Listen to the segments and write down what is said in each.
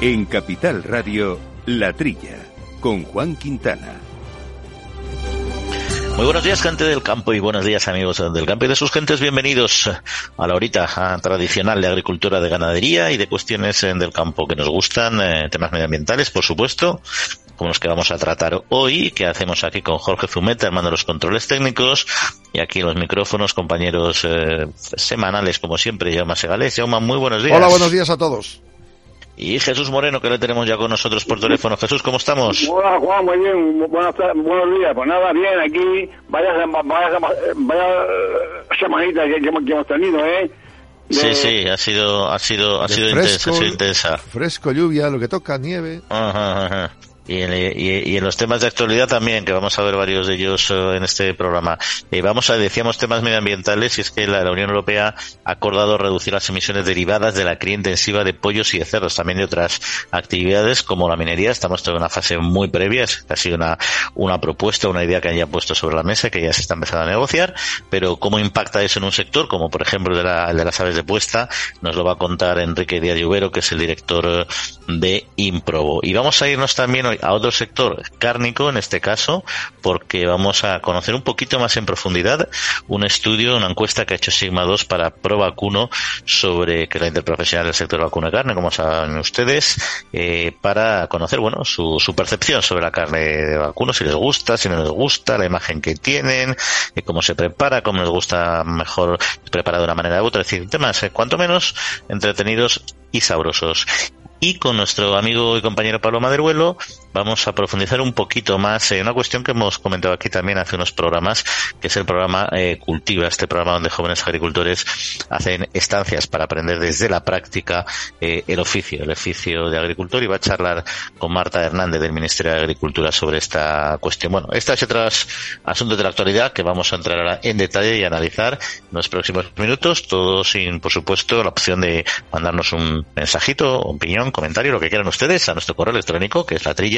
En Capital Radio, La Trilla, con Juan Quintana. Muy buenos días, gente del campo, y buenos días, amigos del campo y de sus gentes. Bienvenidos a la horita tradicional de agricultura, de ganadería y de cuestiones eh, del campo que nos gustan, eh, temas medioambientales, por supuesto, como los que vamos a tratar hoy, que hacemos aquí con Jorge Zumeta, hermano de los controles técnicos, y aquí los micrófonos, compañeros eh, semanales, como siempre, Jaume Segales. Jaume, muy buenos días. Hola, buenos días a todos. Y Jesús Moreno, que le tenemos ya con nosotros por teléfono. Jesús, ¿cómo estamos? Hola, Juan, muy bien. Buenas, buenos días. Pues nada, bien, aquí, vaya, vaya, vaya semanita que, que, hemos tenido, ¿eh? De... Sí, sí, ha sido, ha sido, ha sido fresco, intensa, ha sido intensa. Fresco, lluvia, lo que toca, nieve. Ajá, ajá. Y en, y, y en, los temas de actualidad también, que vamos a ver varios de ellos uh, en este programa. Eh, vamos a, decíamos, temas medioambientales, y es que la, la, Unión Europea ha acordado reducir las emisiones derivadas de la cría intensiva de pollos y de cerdos, también de otras actividades como la minería. Estamos en una fase muy previa, es casi una, una propuesta, una idea que haya puesto sobre la mesa, que ya se está empezando a negociar, pero cómo impacta eso en un sector, como por ejemplo de, la, de las aves de puesta, nos lo va a contar Enrique Díaz Lluvero, que es el director de Improbo. Y vamos a irnos también a otro sector cárnico, en este caso, porque vamos a conocer un poquito más en profundidad un estudio, una encuesta que ha hecho Sigma 2 para ProVacuno sobre que la interprofesional del sector vacuna carne, como saben ustedes, eh, para conocer, bueno, su, su, percepción sobre la carne de vacuno, si les gusta, si no les gusta, la imagen que tienen, eh, cómo se prepara, cómo les gusta mejor preparada de una manera u otra, es decir, temas eh, cuanto menos entretenidos y sabrosos. Y con nuestro amigo y compañero Pablo Maderuelo vamos a profundizar un poquito más en una cuestión que hemos comentado aquí también hace unos programas, que es el programa eh, Cultiva, este programa donde jóvenes agricultores hacen estancias para aprender desde la práctica eh, el oficio, el oficio de agricultor y va a charlar con Marta Hernández del Ministerio de Agricultura sobre esta cuestión. Bueno, estas y otros asuntos de la actualidad que vamos a entrar ahora en detalle y analizar en los próximos minutos, todo sin, por supuesto, la opción de mandarnos un mensajito, opinión, comentario, lo que quieran ustedes, a nuestro correo electrónico, que es la trilla,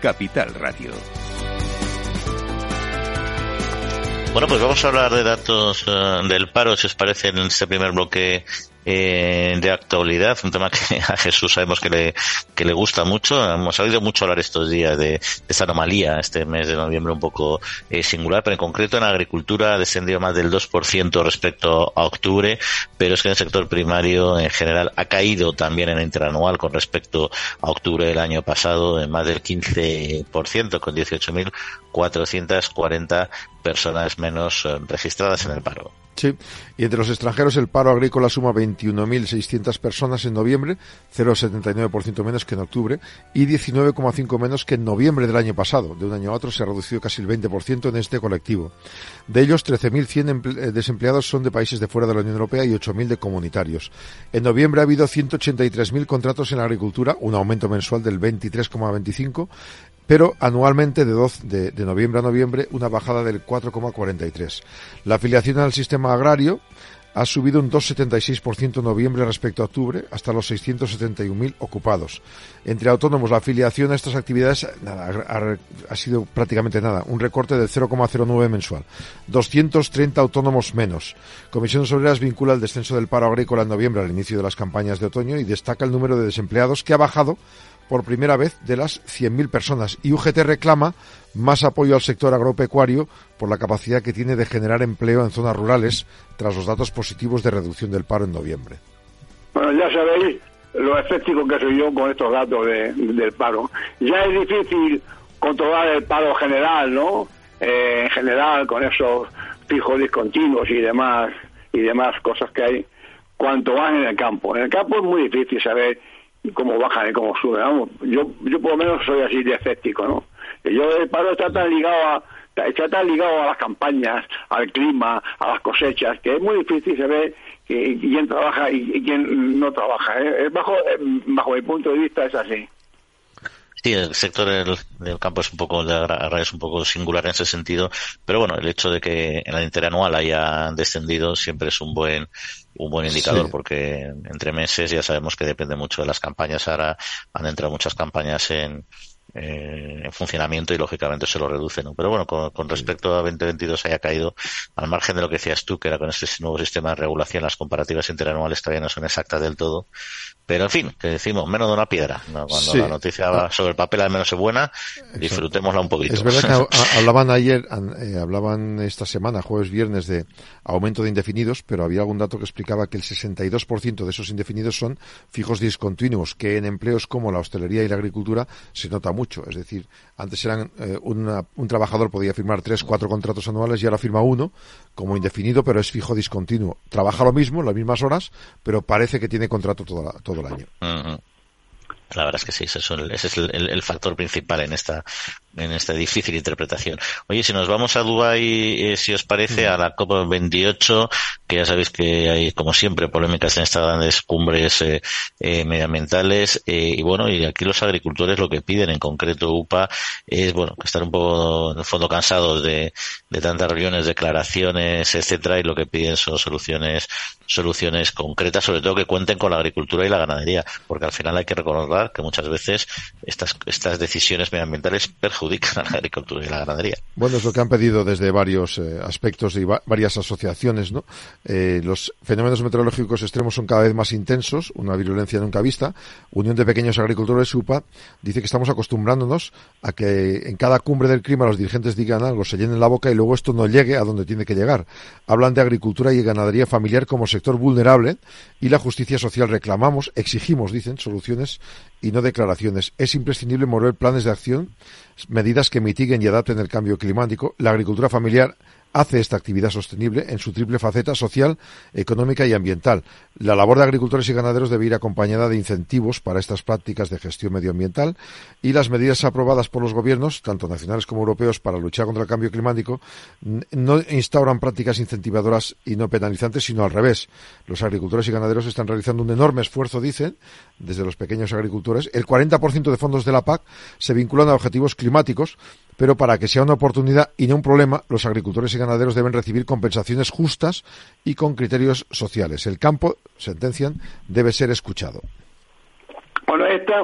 Capital Radio. Bueno, pues vamos a hablar de datos uh, del paro, si os parece, en este primer bloque eh, de actualidad, un tema que a Jesús sabemos que le, que le gusta mucho. Hemos oído mucho hablar estos días de, de esta anomalía, este mes de noviembre un poco eh, singular, pero en concreto en agricultura ha descendido más del 2% respecto a octubre, pero es que en el sector primario en general ha caído también en interanual con respecto a octubre del año pasado en más del 15%, con 18.440 personas menos eh, registradas en el paro. Sí, y entre los extranjeros el paro agrícola suma 21.600 personas en noviembre, 0,79% menos que en octubre, y 19,5 menos que en noviembre del año pasado. De un año a otro se ha reducido casi el 20% en este colectivo. De ellos, 13.100 desempleados son de países de fuera de la Unión Europea y 8.000 de comunitarios. En noviembre ha habido 183.000 contratos en la agricultura, un aumento mensual del 23,25%, pero anualmente de, 12, de, noviembre a noviembre una bajada del 4,43. La afiliación al sistema agrario ha subido un 2,76% en noviembre respecto a octubre, hasta los 671.000 ocupados. Entre autónomos, la afiliación a estas actividades ha, sido prácticamente nada, un recorte del 0,09 mensual. 230 autónomos menos. Comisiones Obreras vincula el descenso del paro agrícola en noviembre al inicio de las campañas de otoño y destaca el número de desempleados que ha bajado por primera vez de las 100.000 personas y UGT reclama más apoyo al sector agropecuario por la capacidad que tiene de generar empleo en zonas rurales tras los datos positivos de reducción del paro en noviembre. Bueno, ya sabéis lo escéptico que soy yo con estos datos de, del paro. Ya es difícil controlar el paro general, ¿no? Eh, en general, con esos fijos discontinuos y demás y demás cosas que hay, cuanto más en el campo. En el campo es muy difícil saber cómo bajan y cómo suben. Vamos, yo, yo por lo menos soy así de escéptico, ¿no? Yo el paro está tan ligado a está tan ligado a las campañas, al clima, a las cosechas, que es muy difícil saber quién trabaja y quién no trabaja. ¿eh? Bajo, bajo mi punto de vista es así. Sí, el sector del, campo es un poco, es un poco singular en ese sentido, pero bueno, el hecho de que en la interanual haya descendido siempre es un buen, un buen indicador porque entre meses ya sabemos que depende mucho de las campañas. Ahora han entrado muchas campañas en, eh, en funcionamiento y lógicamente se lo reduce, ¿no? Pero bueno, con, respecto a 2022 haya caído, al margen de lo que decías tú, que era con este nuevo sistema de regulación, las comparativas interanuales todavía no son exactas del todo, pero en fin, que decimos, menos de una piedra. Cuando la noticia va sobre el papel al menos es buena, disfrutémosla un poquito. Es verdad que hablaban ayer, eh, hablaban esta semana, jueves, viernes, de aumento de indefinidos, pero había algún dato que explicaba que el 62% de esos indefinidos son fijos discontinuos, que en empleos como la hostelería y la agricultura se nota mucho. Es decir, antes eran eh, un trabajador podía firmar tres, cuatro contratos anuales y ahora firma uno como indefinido, pero es fijo discontinuo. Trabaja lo mismo, las mismas horas, pero parece que tiene contrato todo, todo el año. La verdad es que sí, ese es, el, factor principal en esta en esta difícil interpretación. Oye, si nos vamos a Dubái, eh, si os parece, a la COP28, que ya sabéis que hay, como siempre, polémicas en estas grandes cumbres eh, eh, medioambientales, y bueno, y aquí los agricultores lo que piden, en concreto UPA, es, bueno, estar un poco, en el fondo, cansados de, de tantas reuniones, declaraciones, etcétera, y lo que piden son soluciones, soluciones concretas, sobre todo que cuenten con la agricultura y la ganadería, porque al final hay que recordar que muchas veces estas, estas decisiones medioambientales perjudican Bueno, es lo que han pedido desde varios eh, aspectos y varias asociaciones, ¿no? Eh, los fenómenos meteorológicos extremos son cada vez más intensos, una virulencia nunca vista. Unión de Pequeños Agricultores, UPA, dice que estamos acostumbrándonos a que en cada cumbre del clima los dirigentes digan algo, se llenen la boca y luego esto no llegue a donde tiene que llegar. Hablan de agricultura y ganadería familiar como sector vulnerable y la justicia social reclamamos, exigimos, dicen, soluciones y no declaraciones. Es imprescindible mover planes de acción, medidas que mitiguen y adapten el cambio climático. La agricultura familiar hace esta actividad sostenible en su triple faceta social, económica y ambiental. La labor de agricultores y ganaderos debe ir acompañada de incentivos para estas prácticas de gestión medioambiental y las medidas aprobadas por los gobiernos, tanto nacionales como europeos, para luchar contra el cambio climático no instauran prácticas incentivadoras y no penalizantes, sino al revés. Los agricultores y ganaderos están realizando un enorme esfuerzo, dicen, desde los pequeños agricultores. El 40% de fondos de la PAC se vinculan a objetivos climáticos, pero para que sea una oportunidad y no un problema, los agricultores y ganaderos deben recibir compensaciones justas y con criterios sociales. El campo, sentencian, debe ser escuchado. Bueno, esta,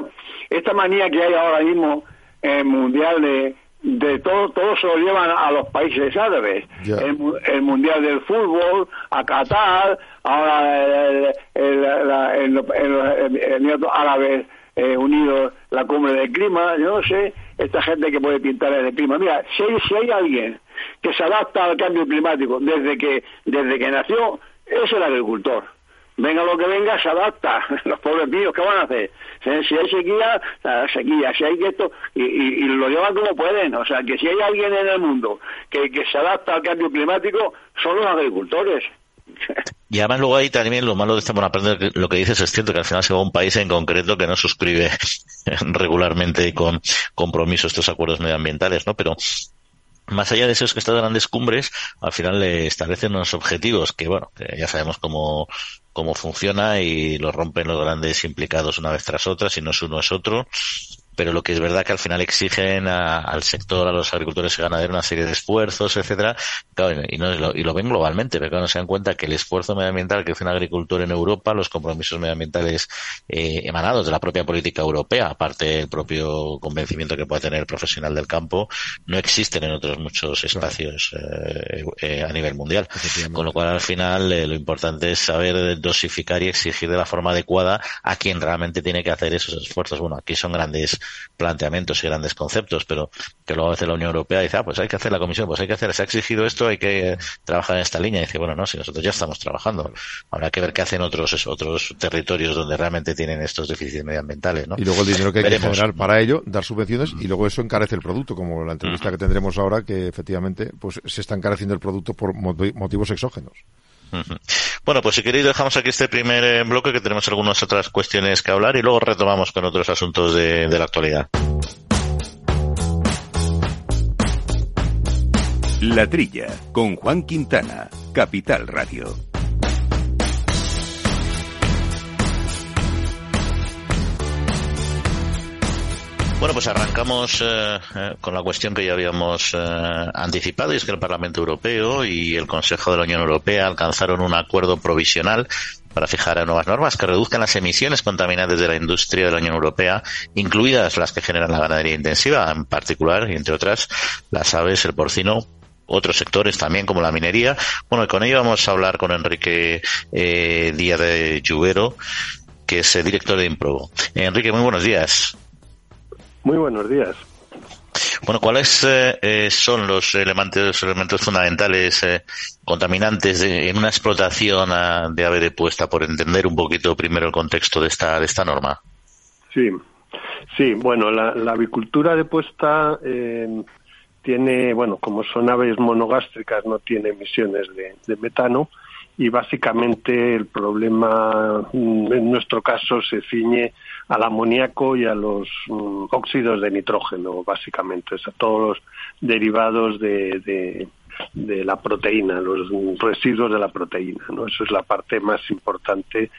esta manía que hay ahora mismo en mundial de, de todo, todo se lo llevan a los países árabes. El, mundial del fútbol, a Qatar, ahora el, el, el, Árabes eh, Unidos, la cumbre del clima, yo no sé, esta gente que puede pintar el clima. Mira, si hay, si hay alguien que se adapta al cambio climático desde que, desde que nació, es el agricultor. Venga lo que venga, se adapta. Los pobres míos, ¿qué van a hacer? Si hay sequía, sequía. Si hay esto, y, y, lo llevan como pueden. O sea, que si hay alguien en el mundo que, que se adapta al cambio climático, son los agricultores. Y además luego ahí también lo malo de este, bueno, aprender lo que dices es cierto que al final se va a un país en concreto que no suscribe regularmente con compromiso estos acuerdos medioambientales, ¿no? Pero más allá de esos que estas grandes cumbres, al final le establecen unos objetivos que, bueno, que ya sabemos cómo, cómo funciona y lo rompen los grandes implicados una vez tras otra, si no es uno es otro pero lo que es verdad que al final exigen al sector, a los agricultores y ganaderos una serie de esfuerzos, etcétera, y, no, lo, y lo ven globalmente, pero no se dan cuenta que el esfuerzo medioambiental que hace un agricultor en Europa, los compromisos medioambientales eh, emanados de la propia política europea, aparte del propio convencimiento que puede tener el profesional del campo, no existen en otros muchos espacios eh, eh, a nivel mundial. Con lo cual, al final, lo importante es saber dosificar y exigir de la forma adecuada a quien realmente tiene que hacer esos esfuerzos. Bueno, aquí son grandes planteamientos y grandes conceptos, pero que luego a veces la Unión Europea dice, ah, pues hay que hacer la comisión, pues hay que hacer, se ha exigido esto, hay que trabajar en esta línea. Y dice, bueno, no, si nosotros ya estamos trabajando, habrá que ver qué hacen otros otros territorios donde realmente tienen estos déficits medioambientales, ¿no? Y luego el dinero que hay que generar para ello, dar subvenciones y luego eso encarece el producto, como la entrevista que tendremos ahora, que efectivamente pues se está encareciendo el producto por motivos exógenos. Bueno, pues si queréis dejamos aquí este primer eh, bloque que tenemos algunas otras cuestiones que hablar y luego retomamos con otros asuntos de, de la actualidad. La Trilla, con Juan Quintana, Capital Radio. Bueno, pues arrancamos eh, eh, con la cuestión que ya habíamos eh, anticipado, y es que el Parlamento Europeo y el Consejo de la Unión Europea alcanzaron un acuerdo provisional para fijar nuevas normas que reduzcan las emisiones contaminantes de la industria de la Unión Europea, incluidas las que generan la ganadería intensiva, en particular, y entre otras, las aves, el porcino, otros sectores también como la minería. Bueno, y con ello vamos a hablar con Enrique Díaz de Lluvero, que es director de Improbo. Enrique, muy buenos días. Muy buenos días. Bueno, ¿cuáles eh, eh, son los elementos, elementos fundamentales eh, contaminantes en una explotación ah, de ave de puesta, por entender un poquito primero el contexto de esta, de esta norma? Sí, sí, bueno, la, avicultura de puesta tiene, bueno, como son aves monogástricas, no tiene emisiones de metano y básicamente el problema mm, en nuestro caso se ciñe al amoníaco y a los mm, óxidos de nitrógeno, básicamente, a todos los derivados de, de, la proteína, los residuos de la proteína. ¿no? Eso es la parte más importante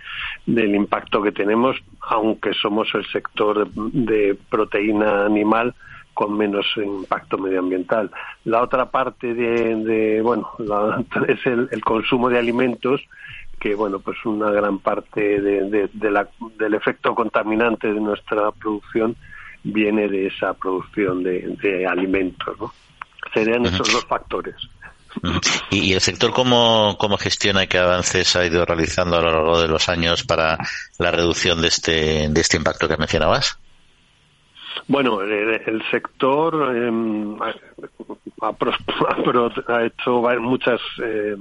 del impacto que tenemos, aunque somos el sector de proteína animal con menos impacto medioambiental. La otra parte de, bueno, es el, consumo de alimentos que bueno pues una gran parte de, del efecto contaminante de nuestra producción viene de esa producción de, alimentos ¿no? serían esos dos factores ¿Y, el sector cómo, cómo gestiona y qué avances ha ido realizando a lo largo de los años para la reducción de este, de este impacto que mencionabas? Bueno, el, sector em, ha, hecho muchas eh,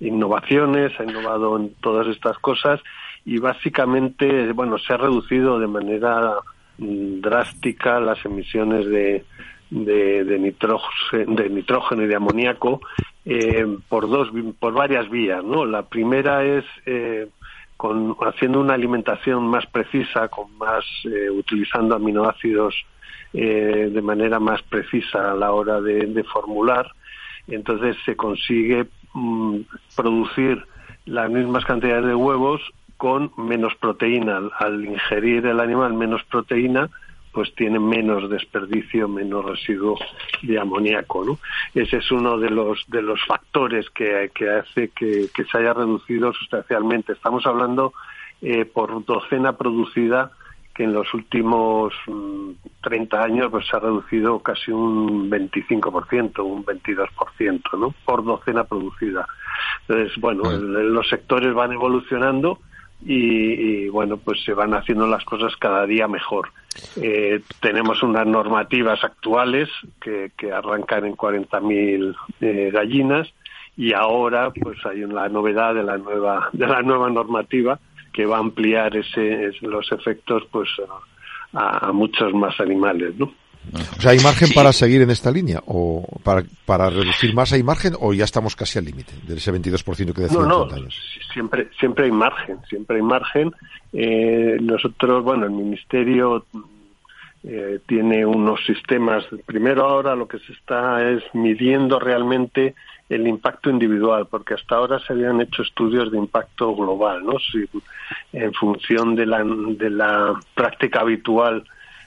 innovaciones, ha innovado en todas estas cosas y básicamente, bueno, se ha reducido de manera mm, drástica las emisiones de, de, nitrógeno, de nitrógeno y de amoníaco eh, por dos por varias vías, ¿no? La primera es eh, con, haciendo una alimentación más precisa, con más eh, utilizando aminoácidos eh, de manera más precisa a la hora de, formular, entonces se consigue mm, producir las mismas cantidades de huevos con menos proteína. Al ingerir el animal menos proteína, pues tiene menos desperdicio, menos residuo de amoníaco. Ese es uno de los de los factores que, que hace que, se haya reducido sustancialmente. Estamos hablando eh, por docena producida que en los últimos 30 mm, años pues se ha reducido casi un 25%, un 22%, ¿no? Por docena producida. Entonces, bueno, los sectores van evolucionando y, bueno, pues se van haciendo las cosas cada día mejor. Eh, tenemos unas normativas actuales que, que arrancan en 40.000 eh, gallinas y ahora pues hay una novedad de la nueva de la nueva normativa que va a ampliar ese, los efectos pues a, a muchos más animales, ¿no? O sea, ¿hay margen para seguir en esta línea? ¿O para, para reducir más hay margen o ya estamos casi al límite de ese 22% que decía no, no, Siempre, siempre hay margen, siempre hay margen. Eh, nosotros, bueno, el Ministerio eh, tiene unos sistemas. Primero ahora lo que se está es midiendo realmente el impacto individual, porque hasta ahora se habían hecho estudios de impacto global, ¿no? Si, en función de la, de la práctica habitual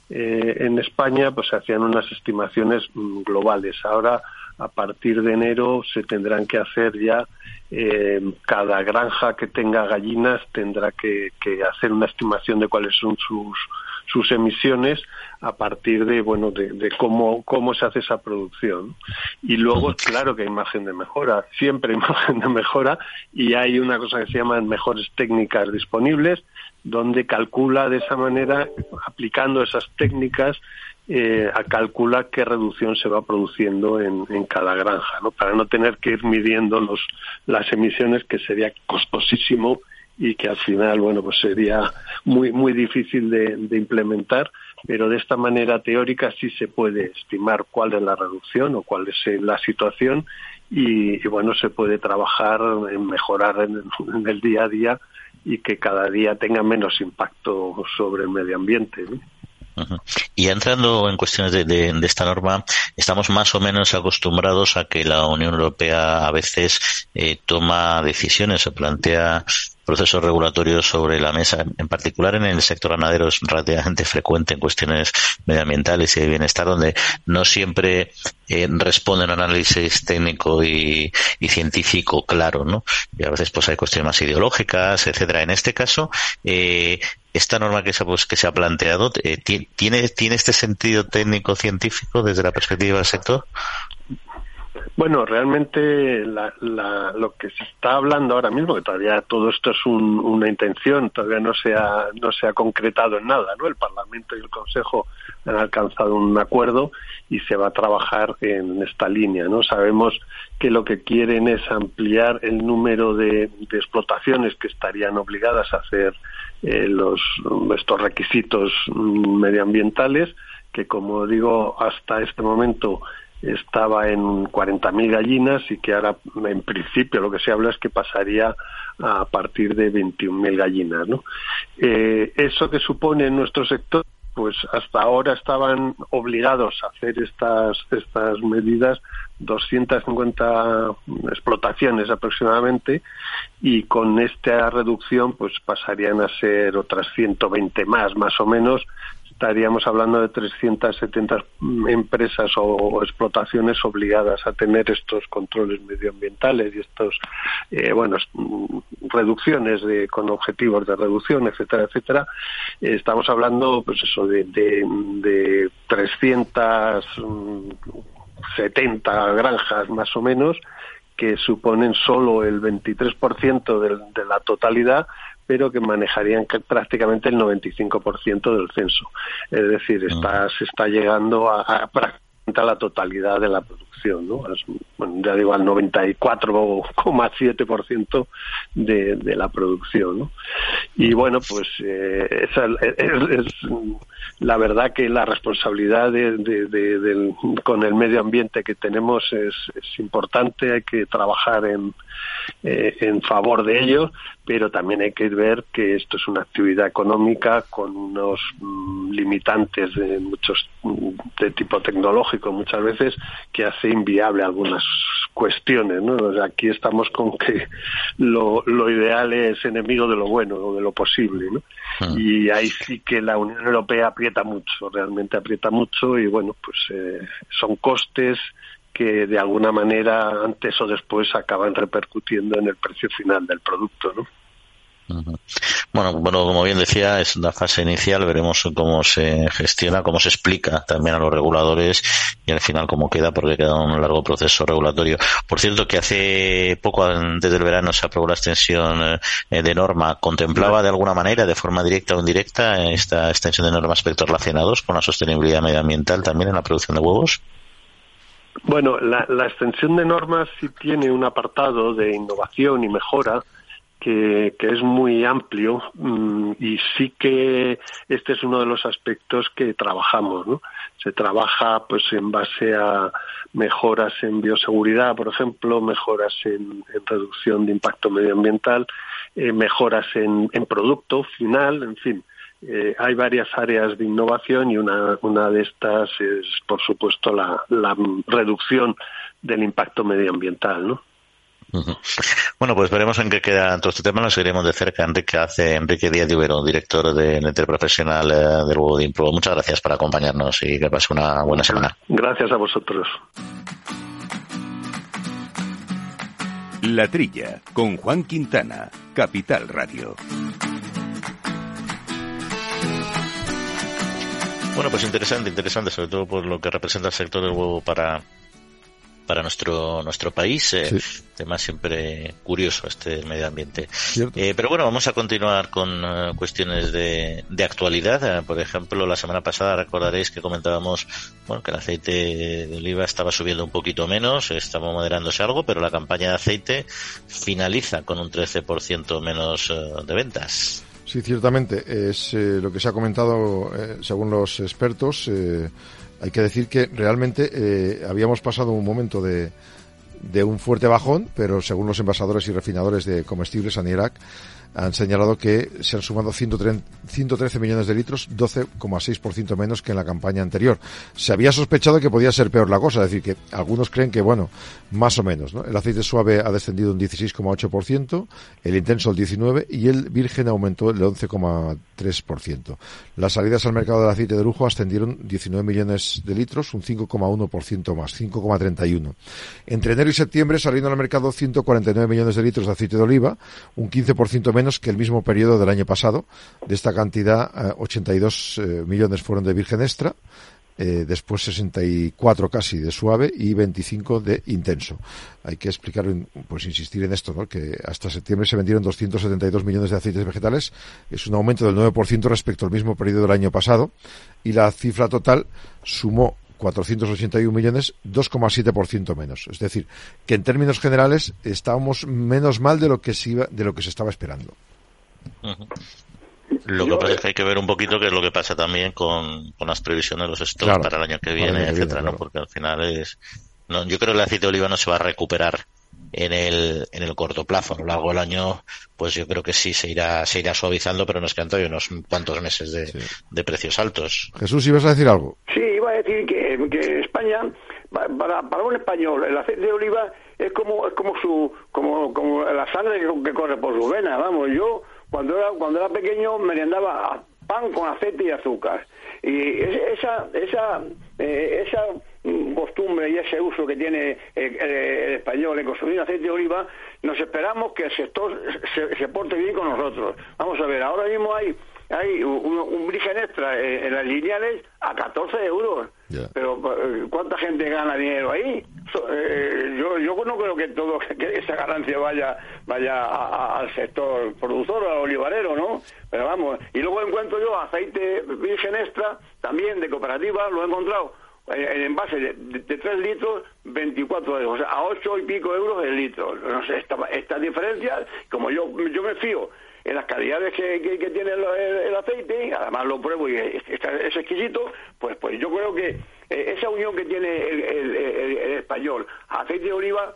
eh, en España pues se hacían unas estimaciones mm, globales. Ahora, a partir de enero, se tendrán que hacer ya eh, cada granja que tenga gallinas tendrá que, hacer una estimación de cuáles son sus sus emisiones a partir de bueno de, cómo cómo se hace esa producción y luego claro que hay margen de mejora siempre hay margen de mejora y hay una cosa que se llaman mejores técnicas disponibles donde calcula de esa manera, aplicando esas técnicas, eh, a calcular qué reducción se va produciendo en, cada granja, ¿no? para no tener que ir midiendo los, las emisiones, que sería costosísimo y que al final, bueno, pues sería muy, muy difícil de, implementar, pero de esta manera teórica sí se puede estimar cuál es la reducción o cuál es la situación y, bueno, se puede trabajar en mejorar en el día a día y que cada día tenga menos impacto sobre el medio ambiente. Y entrando en cuestiones de, esta norma, estamos más o menos acostumbrados a que la Unión Europea a veces eh, toma decisiones o plantea procesos regulatorios sobre la mesa, en particular en el sector ganadero es relativamente frecuente en cuestiones medioambientales y de bienestar, donde no siempre eh, responden a un análisis técnico y, científico claro, ¿no? Y a veces pues hay cuestiones más ideológicas, etcétera. En este caso, eh, esta norma que se, pues, que se ha planteado, eh, ¿tiene, ¿tiene este sentido técnico científico desde la perspectiva del sector? Bueno, realmente lo que se está hablando ahora mismo, que todavía todo esto es una intención, todavía no se, ha, no se ha concretado en nada, ¿no? El Parlamento y el Consejo han alcanzado un acuerdo y se va a trabajar en esta línea, ¿no? Sabemos que lo que quieren es ampliar el número de, explotaciones que estarían obligadas a hacer eh, estos requisitos medioambientales, que como digo, hasta este momento estaba en 40.000 gallinas y que ahora en principio lo que se habla es que pasaría a partir de 21.000 gallinas. ¿no? Eh, eso que supone en nuestro sector, pues hasta ahora estaban obligados a hacer estas, estas medidas 250 explotaciones aproximadamente y con esta reducción pues pasarían a ser otras 120 más más o menos estaríamos hablando de 370 empresas o, explotaciones obligadas a tener estos controles medioambientales y estos, eh, bueno, reducciones de, con objetivos de reducción, etcétera, etcétera. estamos hablando, pues eso, de, de, de 370 granjas más o menos que suponen solo el 23% de, de la totalidad, pero que manejarían prácticamente el 95% del censo. Es decir, está, se está llegando a, a a la totalidad de la producción, ¿no? bueno, ya digo, al 94,7% de, de la producción, ¿no? Y bueno, pues eh, esa es, la verdad que la responsabilidad de, con el medio ambiente que tenemos es, es importante, hay que trabajar en, eh, en favor de ello, pero también hay que ver que esto es una actividad económica con unos mm, limitantes de muchos de tipo tecnológico muchas veces que hace inviable algunas cuestiones, ¿no? aquí estamos con que lo, lo ideal es enemigo de lo bueno o de lo posible, ¿no? Ah. Y ahí sí que la Unión Europea aprieta mucho, realmente aprieta mucho y bueno, pues eh, son costes que de alguna manera antes o después acaban repercutiendo en el precio final del producto, ¿no? Bueno, bueno, como bien decía, es una fase inicial, veremos cómo se gestiona, cómo se explica también a los reguladores y al final cómo queda, porque queda un largo proceso regulatorio. Por cierto, que hace poco, antes del verano, se aprobó la extensión eh, de norma. ¿Contemplaba de alguna manera, de forma directa o indirecta, esta extensión de normas aspectos relacionados con la sostenibilidad medioambiental también en la producción de huevos? Bueno, la, extensión de normas sí tiene un apartado de innovación y mejora que, es muy amplio mm, y sí que este es uno de los aspectos que trabajamos, ¿no? Se trabaja pues en base a mejoras en bioseguridad, por ejemplo, mejoras en, reducción de impacto medioambiental, eh, mejoras en, en producto final, en fin eh, hay varias áreas de innovación y una, una de estas es, por supuesto, la, la reducción del impacto medioambiental, ¿no? Bueno, pues veremos en qué queda todo este tema. Lo seguiremos de cerca. Enrique hace Enrique Díaz de Ubero, director del Enter Profesional eh, del Huevo de Impro. Muchas gracias por acompañarnos y que pase una buena semana. Gracias a vosotros. La Trilla, con Juan Quintana, Capital Radio. Bueno, pues interesante, interesante, sobre todo por lo que representa el sector del huevo para para nuestro nuestro país eh, tema siempre curioso este medio ambiente eh, pero bueno vamos a continuar con eh, cuestiones de, de actualidad eh, por ejemplo la semana pasada recordaréis que comentábamos bueno que el aceite de oliva estaba subiendo un poquito menos estaba moderándose algo pero la campaña de aceite finaliza con un 13% menos de ventas Sí, ciertamente. Es eh, lo que se ha comentado eh, según los expertos. Eh, hay que decir que realmente habíamos pasado un momento de, de un fuerte bajón, pero según los envasadores y refinadores de comestibles, ANIRAC, han señalado que se han sumado 113 millones de litros, 12,6% menos que en la campaña anterior. Se había sospechado que podía ser peor la cosa, es decir, que algunos creen que, bueno, más o menos. ¿no? El aceite suave ha descendido un 16,8%, el intenso el 19% y el virgen aumentó el 11,3%. Las salidas al mercado del aceite de lujo ascendieron 19 millones de litros, un 5,1% más, 5,31. Entre enero y septiembre salieron al mercado 149 millones de litros de aceite de oliva, un 15% menos que el mismo periodo del año pasado. De esta cantidad, 82 eh, eh, millones fueron de virgen extra, eh, después 64 casi de suave y 25 de intenso. Hay que explicar, pues insistir en esto, ¿no? que hasta septiembre se vendieron 272 millones de aceites vegetales, es un aumento del 9% respecto al mismo periodo del año pasado y la cifra total sumó 481 millones, 2,7% menos. Es decir, que en términos generales estábamos menos mal de lo que se, iba, de lo que se estaba esperando. Lo que pasa es que hay que ver un poquito qué es lo que pasa también con, las previsiones de los stocks para el año que viene, etcétera, ¿no? Porque al final es, no, yo creo que el aceite de oliva no se va a recuperar en el, en el corto plazo. A lo largo del año, pues yo creo que sí se irá, se irá suavizando, pero nos quedan todavía unos cuantos meses de, de precios altos. Jesús, ¿ibas a decir algo? Sí, iba a decir que, que España, para, para un español, el aceite de oliva es como, es como su, como, como la sangre que, corre por sus venas, vamos, yo cuando era, cuando era pequeño merendaba pan con aceite y azúcar. Y esa, esa, eh, esa costumbre y ese uso que tiene el, español en consumir aceite de oliva, nos esperamos que el sector se, porte bien con nosotros. Vamos a ver, ahora mismo hay hay un, un virgen extra en, las lineales a 14 euros. Pero eh, ¿cuánta gente gana dinero ahí? Eh, yo, yo no creo que todo que esa ganancia vaya vaya al sector productor, al olivarero, ¿no? Pero vamos, y luego encuentro yo aceite virgen extra, también de cooperativa, lo he encontrado en envase de, de, 3 litros, 24 euros, o sea, a 8 y pico euros el litro. No sé, esta, esta diferencia, como yo, yo me fío en las calidades que, que, tiene el, aceite, además lo pruebo y es, es, exquisito, pues, pues yo creo que eh, esa unión que tiene el, el, español, aceite de oliva,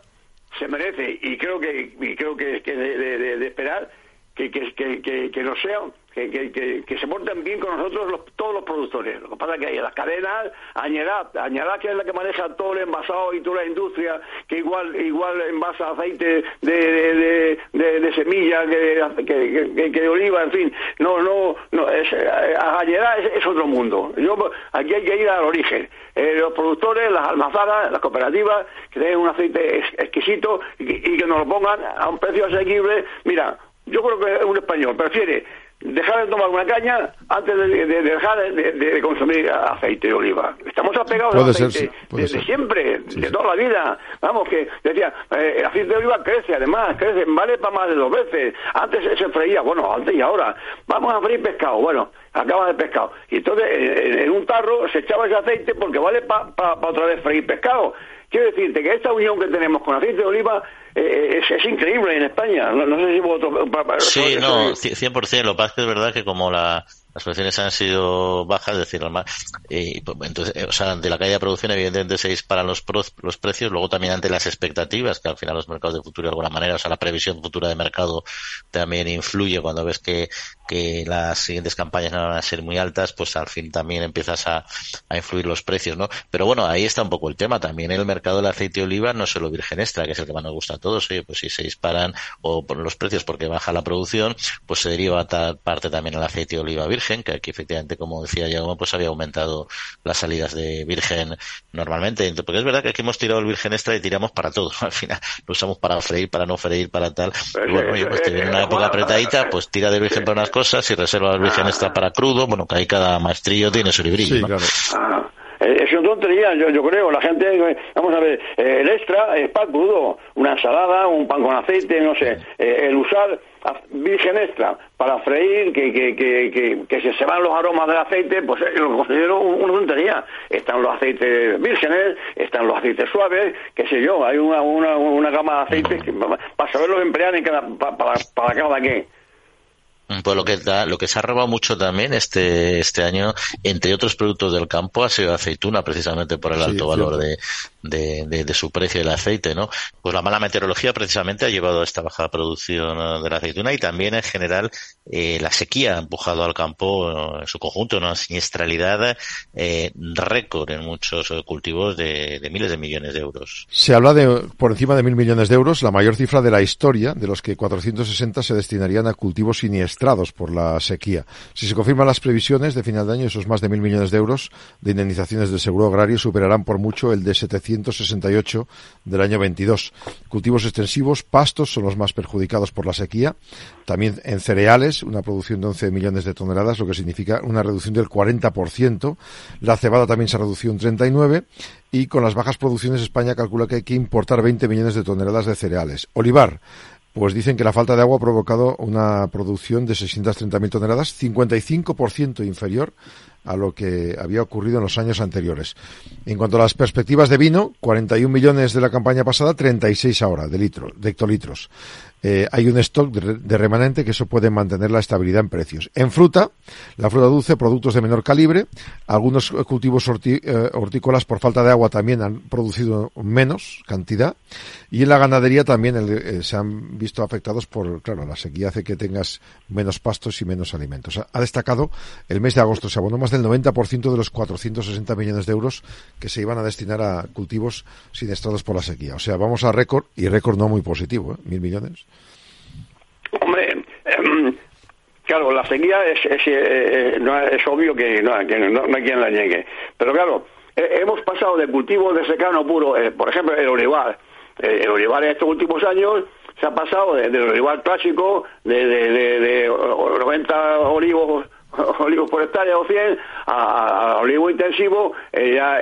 se merece y creo que, y creo que es de, de, esperar que, que, que, que, no sea que, que, se porten bien con nosotros todos los productores. Lo que pasa es que hay las cadenas, Añerat, Añerat que es la que maneja todo el envasado y toda la industria, que igual igual envasa aceite de, de, de, semilla que, que, de oliva, en fin. No, no, no, es, Añerat es, otro mundo. Yo Aquí hay que ir al origen. Eh, los productores, las almazaras, las cooperativas, que den un aceite exquisito y, y que nos lo pongan a un precio asequible. Mira, yo creo que un español prefiere dejar de tomar una caña antes de, dejar de, consumir aceite de oliva. Estamos apegados al aceite desde siempre, de toda la vida. Vamos, que decía, eh, el aceite de oliva crece, además, crece, vale para más de dos veces. Antes se freía, bueno, antes y ahora. Vamos a freír pescado, bueno, acaba de pescado. Y entonces en, un tarro se echaba ese aceite porque vale para otra vez freír pescado. Quiero decirte que esta unión que tenemos con aceite de oliva eh, es, increíble en España. No, sé si vosotros... Sí, no, 100%. Lo que pasa es que es verdad que como la, las producciones han sido bajas, es decir, y, pues, entonces, eh, o sea, ante la caída de producción, evidentemente se disparan los, los precios, luego también ante las expectativas, que al final los mercados de futuro de alguna manera, o sea, la previsión futura de mercado también influye cuando ves que, que las siguientes campañas no van a ser muy altas, pues al fin también empiezas a, a influir los precios, ¿no? Pero bueno, ahí está un poco el tema. También el mercado del aceite de oliva, no solo virgen extra, que es el que más nos gusta a todos, oye, pues si se disparan o por los precios porque baja la producción, pues se deriva tal parte también el aceite de oliva virgen que aquí efectivamente, como decía Jaume, pues había aumentado las salidas de virgen normalmente. Porque es verdad que aquí hemos tirado el virgen extra y tiramos para todo. Al final lo usamos para freír, para no freír, para tal. Y bueno, oye, pues te viene una época apretadita, pues tira de virgen para unas cosas y reserva el virgen extra para crudo. Bueno, que ahí cada maestrillo tiene su librillo. Ah, es una tontería, yo, yo creo. La gente, vamos a ver, eh, el extra es pan una ensalada, un pan con aceite, no sé. Eh, el usar virgen extra para freír, que, que, que, que, se, se van los aromas del aceite, pues eh, lo considero una tontería. Están los aceites vírgenes, están los aceites suaves, qué sé yo, hay una, una, una gama de aceites que, para saberlos emplear en cada, para, para cada qué. Pues lo que lo que se ha robado mucho también este este año, entre otros productos del campo, ha sido aceituna, precisamente por el alto valor de, de, su precio del aceite, ¿no? Pues la mala meteorología precisamente ha llevado a esta baja producción de la aceituna y también en general eh, la sequía ha empujado al campo en su conjunto, una siniestralidad eh, récord en muchos cultivos de, de, miles de millones de euros. Se habla de por encima de mil millones de euros, la mayor cifra de la historia, de los que 460 se destinarían a cultivos siniestrados por la sequía. Si se confirman las previsiones de final de año, esos más de mil millones de euros de indemnizaciones del seguro agrario superarán por mucho el de 768 del año 22. Cultivos extensivos, pastos son los más perjudicados por la sequía. También en cereales, una producción de 11 millones de toneladas, lo que significa una reducción del 40%. La cebada también se ha reducido un 39% y con las bajas producciones España calcula que hay que importar 20 millones de toneladas de cereales. Olivar, pues dicen que la falta de agua ha provocado una producción de 630.000 toneladas, 55% inferior a lo que había ocurrido en los años anteriores. En cuanto a las perspectivas de vino, 41 millones de la campaña pasada, 36 ahora de, litro, de hectolitros. Eh, hay un stock de, remanente que eso puede mantener la estabilidad en precios. En fruta, la fruta dulce, productos de menor calibre, algunos cultivos eh, hortícolas por falta de agua también han producido menos cantidad y en la ganadería también eh, se han visto afectados por, claro, la sequía hace que tengas menos pastos y menos alimentos. Ha destacado el mes de agosto, se abonó más del 90% de los 460 millones de euros que se iban a destinar a cultivos siniestrados por la sequía. O sea, vamos a récord y récord no muy positivo, mil millones. Hombre, em, claro, la sequía es, es, eh, es obvio que no, hay quien la niegue. Pero claro, hemos pasado de cultivos de secano puro, eh, por ejemplo, el olivar. Eh, el olivar en estos últimos años se ha pasado del olivar clásico de, de, de, 90 olivos olivos por hectárea o 100 a, olivo intensivo ya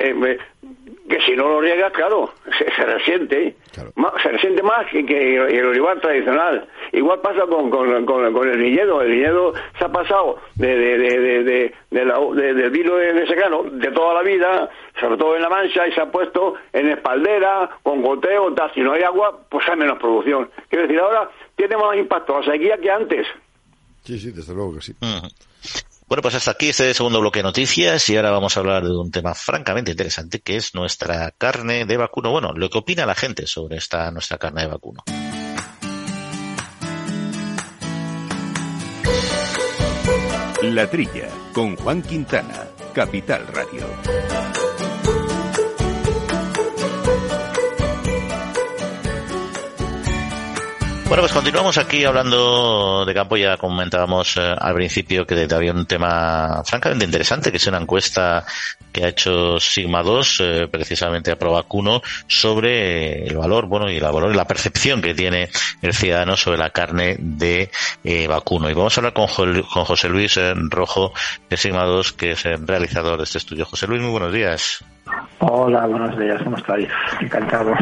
que si no lo riegas, claro, se, se resiente. se resiente más que, el olivar tradicional. Igual pasa con, con, el viñedo. El viñedo se ha pasado de, de, de, de del vino de, secano de toda la vida, sobre todo en La Mancha, y se ha puesto en espaldera, con goteo, tal. Si no hay agua, pues hay menos producción. Quiero decir, ahora tiene más impacto la sequía que antes. Sí, sí, desde luego que sí. Bueno, pues hasta aquí este segundo bloque de noticias y ahora vamos a hablar de un tema francamente interesante que es nuestra carne de vacuno. Bueno, lo que opina la gente sobre esta nuestra carne de vacuno. La Trilla con Juan Quintana, Capital Radio. Bueno, pues continuamos aquí hablando de campo. Ya comentábamos eh, al principio que había un tema francamente interesante, que es una encuesta que ha hecho Sigma 2, eh, precisamente a Provacuno, sobre el valor, bueno, y el valor la percepción que tiene el ciudadano sobre la carne de eh, vacuno. Y vamos a hablar con, con José Luis Rojo de Sigma 2, que es el realizador de este estudio. José Luis, muy buenos días. Hola, buenos días, ¿cómo estáis? Encantado.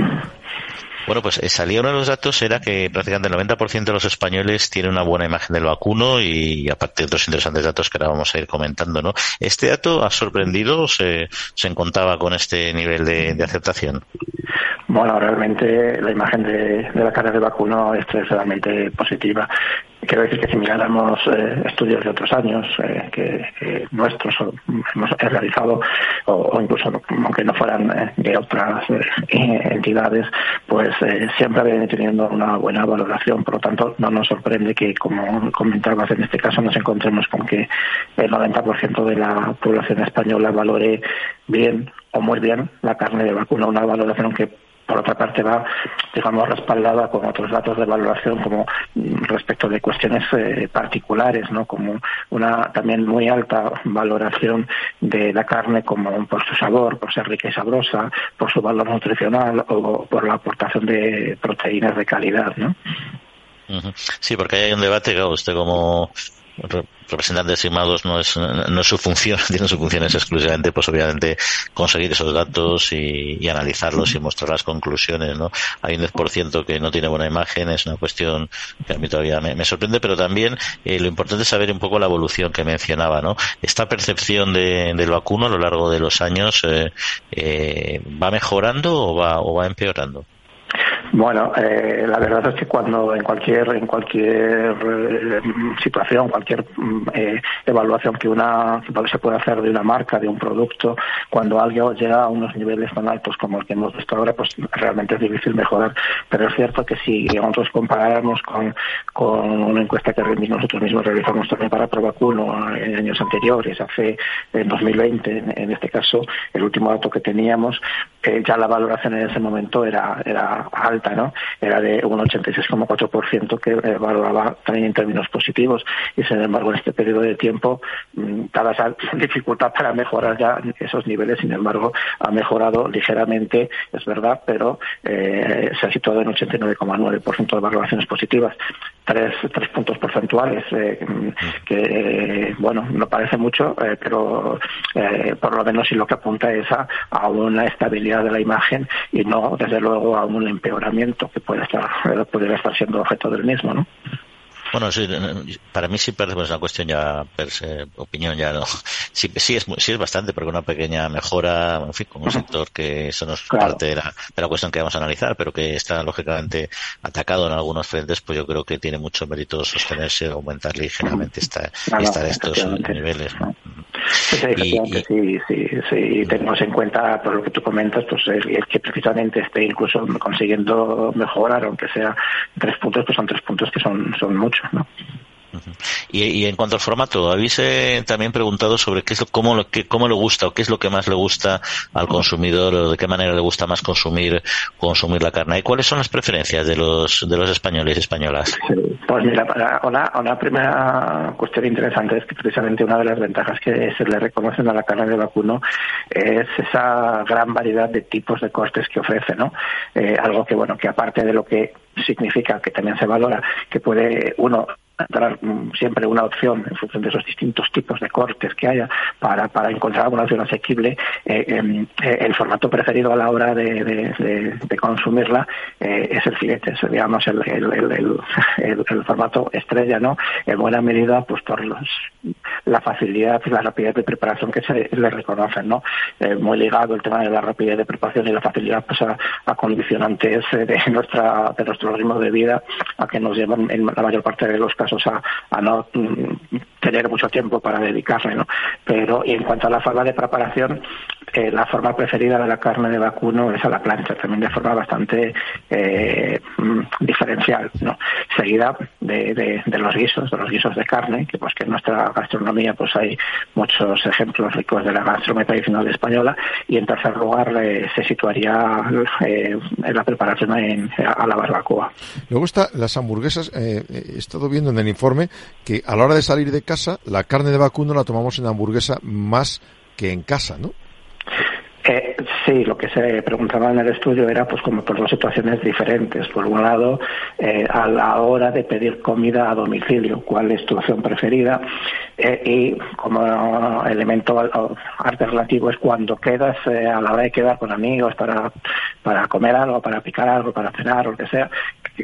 Bueno, pues eh, salió uno de los datos era que prácticamente el 90% de los españoles tiene una buena imagen del vacuno y aparte de otros interesantes datos que ahora vamos a ir comentando, ¿no? ¿Este dato ha sorprendido o se, se encontraba con este nivel de, de aceptación? Bueno, realmente la imagen de, la cara de vacuno es realmente positiva. Quiero decir que si miráramos eh, estudios de otros años eh, que, nuestros hemos realizado, o, incluso aunque no fueran eh, de otras entidades, pues siempre habían teniendo una buena valoración. Por lo tanto, no nos sorprende que, como comentabas en este caso, nos encontremos con que el 90% de la población española valore bien o muy bien la carne de vacuno, una valoración que por otra parte va, digamos, respaldada con otros datos de valoración como respecto de cuestiones eh, particulares, ¿no? Como una también muy alta valoración de la carne como por su sabor, por ser rica y sabrosa, por su valor nutricional o por la aportación de proteínas de calidad, ¿no? Sí, porque hay un debate, usted como representantes firmados no es, no es su función, tienen su función es exclusivamente, pues obviamente, conseguir esos datos y, analizarlos y mostrar las conclusiones, ¿no? Hay un 10% que no tiene buena imagen, es una cuestión que a mí todavía me, sorprende, pero también eh, lo importante es saber un poco la evolución que mencionaba, ¿no? Esta percepción de, del vacuno a lo largo de los años, eh, eh, ¿va mejorando o va, o va empeorando? Bueno, eh, la verdad es que cuando en cualquier en cualquier eh, situación, cualquier mm, eh, evaluación que una se puede hacer de una marca, de un producto, cuando algo llega a unos niveles tan altos como el que hemos visto ahora, pues realmente es difícil mejorar. Pero es cierto que si nosotros comparamos con, con una encuesta que nosotros mismos realizamos también para Provacuno en años anteriores, hace en 2020, en, este caso, el último dato que teníamos, ya la valoración en ese momento era, era Era de un 86,4% que valoraba también en términos positivos. Y sin embargo en este periodo de tiempo, mm, dada esa dificultad para mejorar ya esos niveles, sin embargo ha mejorado ligeramente, es verdad, pero eh, se ha situado en 89,9% de valoraciones positivas. Tres, tres puntos porcentuales, eh, que, bueno, no parece mucho, eh, pero eh, por lo menos sí lo que apunta es a, a, una estabilidad de la imagen y no, desde luego, a un empeoramiento que puede estar, pudiera estar siendo objeto del mismo, ¿no? Bueno, sí, para mí sí parece una cuestión ya, per opinión ya no. Sí, sí es, sí es bastante, porque una pequeña mejora, en fin, con un sector que eso no es parte de la, de la cuestión que vamos a analizar, pero que está lógicamente atacado en algunos frentes, pues yo creo que tiene mucho mérito sostenerse, aumentar ligeramente esta, esta estos niveles. ¿no? Sí, sí, sí, sí, tenemos en cuenta, por lo que tú comentas, pues el, que precisamente esté incluso consiguiendo mejorar, aunque sea tres puntos, pues son tres puntos que son, son muchos, ¿no? Y, en cuanto al formato, habéis eh, también preguntado sobre qué es lo, cómo, lo, qué, cómo le gusta o qué es lo que más le gusta al consumidor o de qué manera le gusta más consumir consumir la carne. ¿Y cuáles son las preferencias de los de los españoles y españolas? pues mira, para, una, una primera cuestión interesante es que precisamente una de las ventajas que se le reconocen a la carne de vacuno es esa gran variedad de tipos de cortes que ofrece, ¿no? Eh, algo que, bueno, que aparte de lo que significa que también se valora que puede uno siempre una opción en función de esos distintos tipos de cortes que haya para, para encontrar una opción asequible. Eh, em, eh, el formato preferido a la hora de, de, consumirla eh, es el filete, es digamos el, el, el, formato estrella, ¿no? En buena medida, pues por los, la facilidad y la rapidez de preparación que se le reconocen, ¿no? muy ligado el tema de la rapidez de preparación y la facilidad pues, a, condicionantes de nuestra de nuestro ritmo de vida a que nos llevan en la mayor parte de los casos a, no mm, tener mucho tiempo para dedicarle, ¿no? Pero y en cuanto a la forma de preparación, eh, la forma preferida de la carne de vacuno es a la plancha, también de forma bastante eh, mm, diferencial, ¿no? Seguida de, de, los guisos, de los guisos de carne, que pues que en nuestra gastronomía pues hay muchos ejemplos ricos de la gastronomía tradicional española, y en tercer lugar eh, se situaría en la preparación a la barbacoa. Luego está las hamburguesas, he estado viendo en el informe que a la hora de salir de casa, la carne de vacuno la tomamos en hamburguesa más que en casa, ¿no? Eh, sí, lo que se preguntaba en el estudio era pues como por dos situaciones diferentes. Por un lado, eh, a la hora de pedir comida a domicilio, cuál es tu opción preferida eh, y como elemento alternativo es cuando quedas eh, a la hora de quedar con amigos para, para comer algo, para picar algo, para cenar o lo que sea,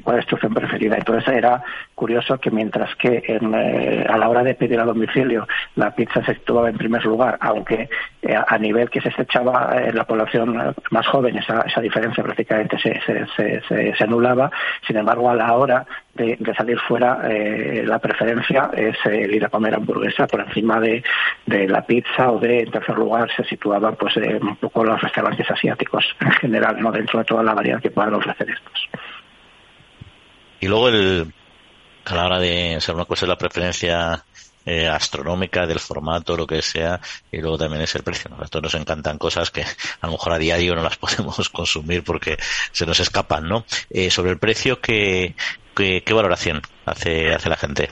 cuál es tu opción preferida. Entonces era curioso que mientras que eh, a la hora de pedir a domicilio la pizza se situaba en primer lugar, aunque eh, a nivel que se echaba en la población más joven esa, esa diferencia prácticamente se, se, se, anulaba, sin embargo a la hora de, salir fuera eh, la preferencia es el ir a comer hamburguesa por encima de, de la pizza o de en tercer lugar se situaban pues un poco los restaurantes asiáticos en general, no dentro de toda la variedad que puedan ofrecer estos. Y luego el, a la hora de ser una cosa es la preferencia eh, astronómica del formato, lo que sea, y luego también es el precio. Todos nos encantan cosas que a lo mejor a diario no las podemos consumir porque se nos escapan, ¿no? Eh, sobre el precio, ¿qué, qué, valoración hace, hace la gente?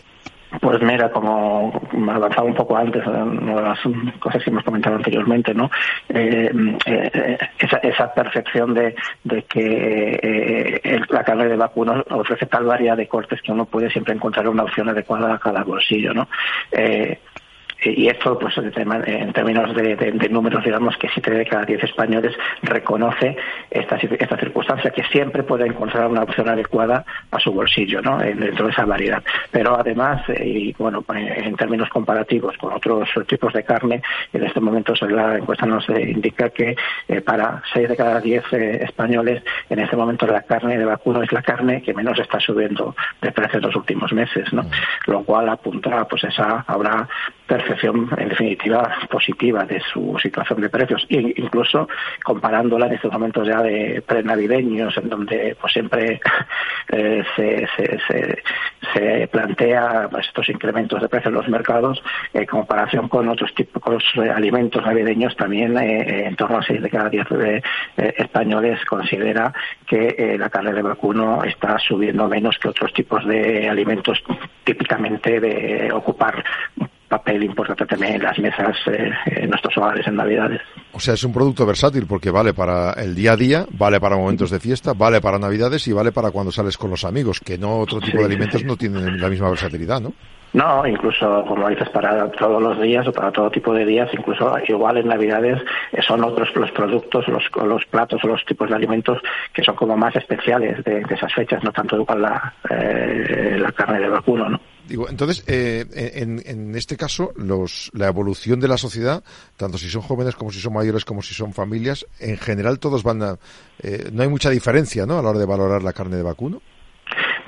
Pues mira, como avanzaba un poco antes, una de las cosas que hemos comentado anteriormente, ¿no? Eh, eh, esa, esa, percepción de, de que eh, la carne de vacuno ofrece tal variedad de cortes que uno puede siempre encontrar una opción adecuada a cada bolsillo, ¿no? Y esto, pues en términos de, números, digamos que 7 de cada 10 españoles reconoce esta, esta circunstancia, que siempre puede encontrar una opción adecuada a su bolsillo, ¿no? Dentro de esa variedad. Pero además, eh, y bueno, en términos comparativos con otros tipos de carne, en este momento la encuesta nos indica que eh, para 6 de cada 10 eh, españoles, en este momento la carne de vacuno es la carne que menos está subiendo de precio en los últimos meses, ¿no? Mm. Lo cual apunta pues esa una percepción en definitiva positiva de su situación de precios e incluso comparándola en estos momentos ya de prenavideños en donde pues siempre eh, se, se, se, plantea pues, estos incrementos de precios en los mercados en comparación con otros tipos de alimentos navideños también eh, en torno a 6 de cada 10 eh, españoles considera que la carne de vacuno está subiendo menos que otros tipos de alimentos típicamente de ocupar papel importante también en las mesas eh, en nuestros hogares en Navidades. O sea, es un producto versátil porque vale para el día a día, vale para momentos de fiesta, vale para Navidades y vale para cuando sales con los amigos, que no otro tipo de alimentos no tienen la misma versatilidad, ¿no? No, incluso, como dices, para todos los días o para todo tipo de días, incluso igual en Navidades eh, son otros los productos, los, los platos o los tipos de alimentos que son como más especiales de, esas fechas, no tanto igual la, eh, la carne de vacuno, ¿no? Digo, entonces, eh, en, en, este caso, los, la evolución de la sociedad, tanto si son jóvenes como si son mayores, como si son familias, en general todos van a... Eh, no hay mucha diferencia, ¿no?, a la hora de valorar la carne de vacuno.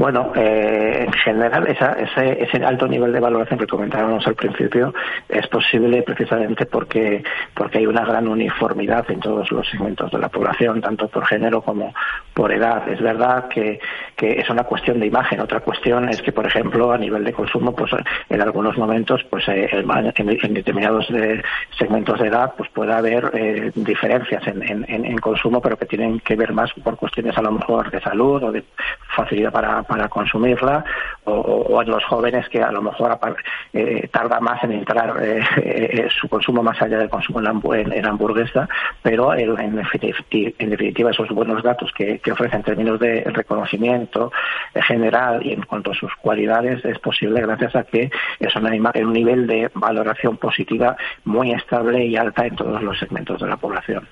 Bueno, eh, en general ese, ese, alto nivel de valoración que comentábamos al principio es posible precisamente porque, porque hay una gran uniformidad en todos los segmentos de la población, tanto por género como por edad. Es verdad que, que es una cuestión de imagen. Otra cuestión es que, por ejemplo, a nivel de consumo, pues en algunos momentos, pues eh, en, determinados de segmentos de edad, pues puede haber eh, diferencias en, en, en consumo, pero que tienen que ver más por cuestiones a lo mejor de salud o de facilidad para para consumirla o, en los jóvenes que a lo mejor eh, tarda más en entrar eh, eh, su consumo más allá del consumo en, en hamburguesa, pero en, en, definitiva esos buenos datos que, que ofrece en términos de reconocimiento general y en cuanto a sus cualidades es posible gracias a que es un, un nivel de valoración positiva muy estable y alta en todos los segmentos de la población.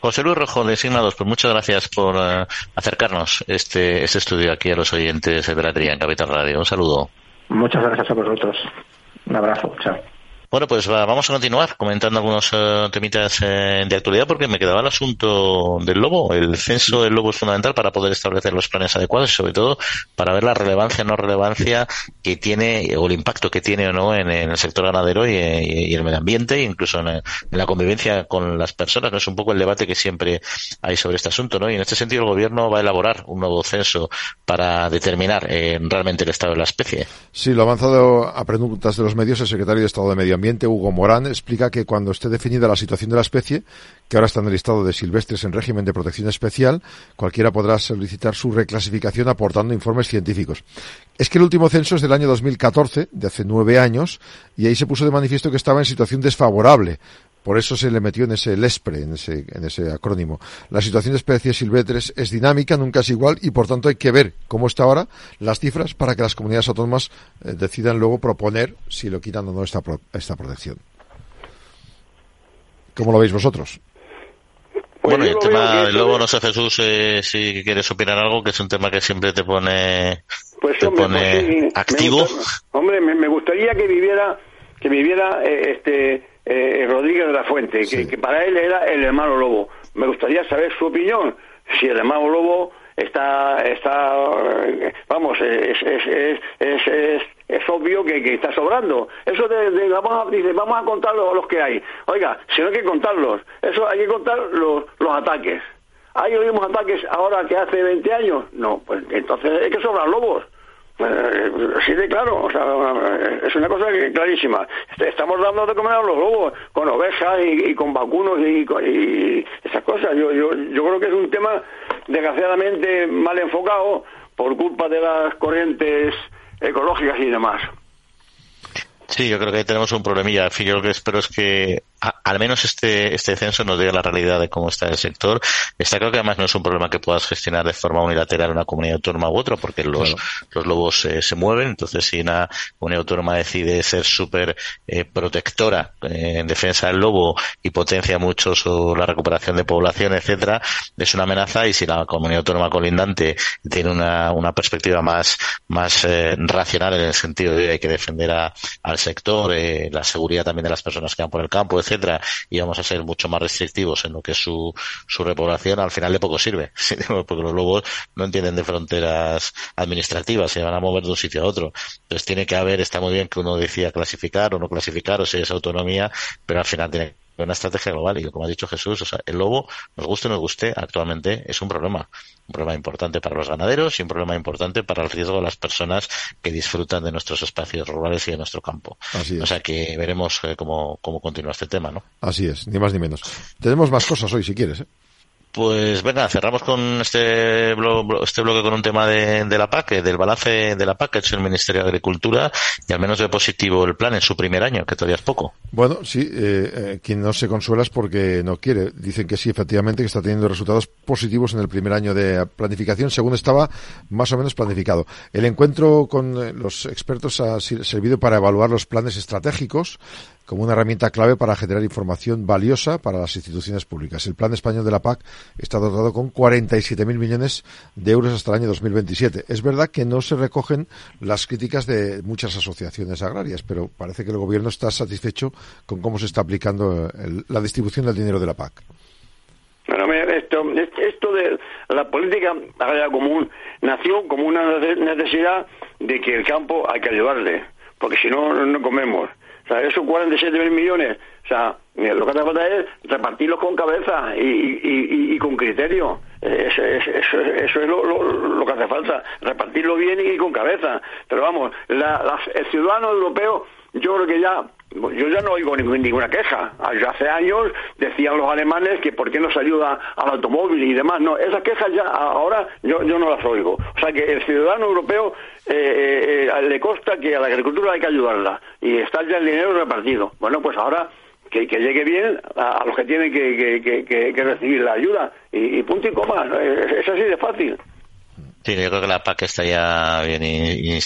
José Luis Rojo, designados, pues muchas gracias por eh, acercarnos este, este estudio aquí a los oyentes de la en Capital Radio. Un saludo. Muchas gracias a vosotros. Un abrazo. Chao. Bueno, pues vamos a continuar comentando algunos uh, temitas eh, de actualidad porque me quedaba el asunto del lobo. El censo del lobo es fundamental para poder establecer los planes adecuados y sobre todo para ver la relevancia o no relevancia que tiene o el impacto que tiene o no en, el sector ganadero y, y, el medio ambiente e incluso en, la convivencia con las personas. Es un poco el debate que siempre hay sobre este asunto. ¿no? Y en este sentido el gobierno va a elaborar un nuevo censo para determinar eh, realmente el estado de la especie. Sí, lo ha avanzado a preguntas de los medios el secretario de Estado de Medio Ambiente, Hugo Morán, explica que cuando esté definida la situación de la especie, que ahora está en el listado de silvestres en régimen de protección especial, cualquiera podrá solicitar su reclasificación aportando informes científicos. Es que el último censo es del año 2014, de hace nueve años, y ahí se puso de manifiesto que estaba en situación desfavorable, por eso se le metió en ese LESPRE, en ese, en ese acrónimo. La situación de especies silvestres es dinámica, nunca es igual, y por tanto hay que ver cómo está ahora las cifras para que las comunidades autónomas eh, decidan luego proponer si lo quitan o no esta, esta protección. ¿Cómo lo veis vosotros? Bueno, y el tema del lobo, no sé Jesús, eh, si quieres opinar algo, que es un tema que siempre te pone, pues, te pone pues activo. hombre, me, gustaría que viviera, que viviera eh, este eh, Rodríguez de la Fuente, que, para él era el hermano Lobo. Me gustaría saber su opinión, si el hermano Lobo está, está vamos, es, es, es, es, obvio que, que, está sobrando. Eso de, vamos, a, dice, vamos a contar los, que hay. Oiga, si no hay que contarlos, eso hay que contar los, los ataques. ¿Hay oímos ataques ahora que hace 20 años? No, pues entonces es que sobran lobos. Eh, sí, de claro, o sea, es una cosa clarísima. Estamos dando de comer a los lobos con ovejas y, con vacunos y, esas cosas. Yo, yo, yo creo que es un tema desgraciadamente mal enfocado por culpa de las corrientes ecológicas y demás. Sí, yo creo que tenemos un problemilla. Yo lo que espero es que al menos este, este censo nos diga la realidad de cómo está el sector. Está claro que además no es un problema que puedas gestionar de forma unilateral una comunidad autónoma u otra, porque los, los lobos eh, se mueven. Entonces, si una comunidad autónoma decide ser súper eh, protectora eh, en defensa del lobo y potencia mucho su, la recuperación de población, etcétera, es una amenaza. Y si la comunidad autónoma colindante tiene una, una perspectiva más, más racional en el sentido de que hay que defender a, al sector, la seguridad también de las personas que van por el campo, etcétera, y vamos a ser mucho más restrictivos en lo que su, su repoblación, al final de poco sirve, porque los lobos no entienden de fronteras administrativas, se van a mover de un sitio a otro. Entonces tiene que haber, está muy bien que uno decida clasificar o no clasificar, o si es autonomía, pero al final tiene una estrategia global y como ha dicho Jesús, o sea, el lobo, nos guste o nos guste, actualmente es un problema. Un problema importante para los ganaderos y un problema importante para el riesgo de las personas que disfrutan de nuestros espacios rurales y de nuestro campo. O sea que veremos eh, cómo, cómo continúa este tema, ¿no? Así es, ni más ni menos. Tenemos más cosas hoy, si quieres, ¿eh? Pues venga, cerramos con este, este bloque con un tema de, la PAC, del balance de la PAC que ha hecho el Ministerio de Agricultura y al menos de positivo el plan en su primer año, que todavía es poco. Bueno, sí, eh, eh, quien no se consuela es porque no quiere. Dicen que sí, efectivamente, que está teniendo resultados positivos en el primer año de planificación, según estaba más o menos planificado. El encuentro con eh, los expertos ha servido para evaluar los planes estratégicos como una herramienta clave para generar información valiosa para las instituciones públicas. El Plan Español de la PAC está dotado con 47.000 millones de euros hasta el año 2027. Es verdad que no se recogen las críticas de muchas asociaciones agrarias, pero parece que el Gobierno está satisfecho con cómo se está aplicando la distribución del dinero de la PAC. Bueno, esto, esto de la política agraria común nació como una necesidad de que el campo hay que ayudarle, porque si no, no comemos. O sea, esos 47 mil millones, o sea, lo que hace falta es repartirlos con cabeza y, con criterio. Eso, es lo, que hace falta, repartirlo bien y con cabeza. Pero vamos, el ciudadano europeo, yo creo que ya yo ya no oigo ninguna queja. hace años decían los alemanes que por qué no se ayuda al automóvil y demás. No, esas quejas ya ahora yo, yo no las oigo. O sea que el ciudadano europeo eh, eh, eh, le consta que a la agricultura hay que ayudarla y está ya el dinero repartido. Bueno, pues ahora que, llegue bien a, los que tienen que, recibir la ayuda y, punto y coma. Es, es así de fácil. Sí, yo creo que la PAC está ya bien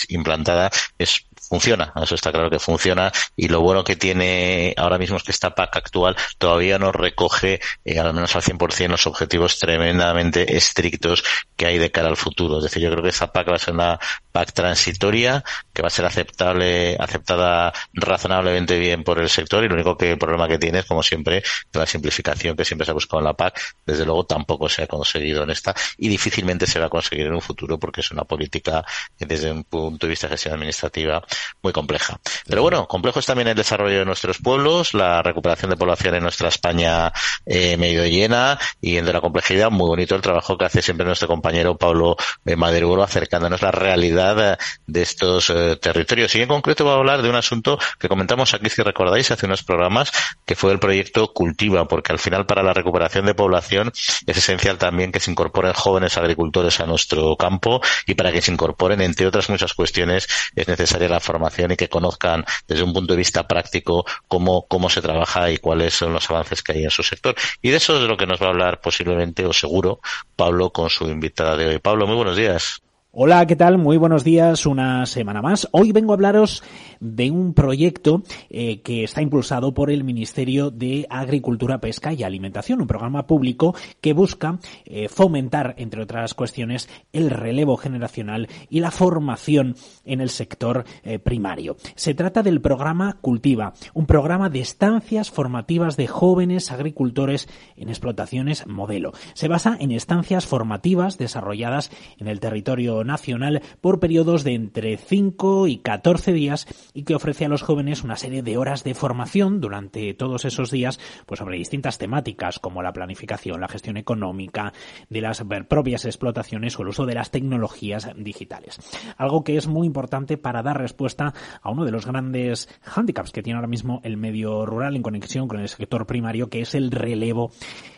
implantada. Es funciona, eso está claro que funciona y lo bueno que tiene ahora mismo es que esta PAC actual todavía no recoge eh, al menos al 100% los objetivos tremendamente estrictos que hay de cara al futuro. Es decir, yo creo que esa PAC va a ser una PAC transitoria que va a ser aceptable, aceptada razonablemente bien por el sector y lo único que el problema que tiene es, como siempre, la simplificación que siempre se ha buscado en la PAC, desde luego tampoco se ha conseguido en esta y difícilmente se va a conseguir en un futuro porque es una política desde un punto de vista de gestión administrativa muy compleja. Pero bueno, complejo es también el desarrollo de nuestros pueblos, la recuperación de población en nuestra España eh, medio llena y en de la complejidad, muy bonito el trabajo que hace siempre nuestro compañero Pablo eh, Maderuelo acercándonos la realidad de estos eh, territorios. Y en concreto va a hablar de un asunto que comentamos aquí, si recordáis, hace unos programas, que fue el proyecto Cultiva, porque al final para la recuperación de población es esencial también que se incorporen jóvenes agricultores a nuestro campo y para que se incorporen, entre otras muchas cuestiones, es necesaria la formación y que conozcan desde un punto de vista práctico cómo, cómo se trabaja y cuáles son los avances que hay en su sector. Y de eso es de lo que nos va a hablar posiblemente o seguro Pablo con su invitada de hoy. Pablo, muy buenos días. Hola, ¿qué tal? Muy buenos días, una semana más. Hoy vengo a hablaros de un proyecto eh, que está impulsado por el Ministerio de Agricultura, Pesca y Alimentación, un programa público que busca eh, fomentar, entre otras cuestiones, el relevo generacional y la formación en el sector eh, primario. Se trata del programa Cultiva, un programa de estancias formativas de jóvenes agricultores en explotaciones modelo. Se basa en estancias formativas desarrolladas en el territorio nacional por periodos de entre 5 y 14 días y que ofrece a los jóvenes una serie de horas de formación durante todos esos días pues sobre distintas temáticas como la planificación, la gestión económica de las propias explotaciones o el uso de las tecnologías digitales. Algo que es muy importante para dar respuesta a uno de los grandes hándicaps que tiene ahora mismo el medio rural en conexión con el sector primario que es el relevo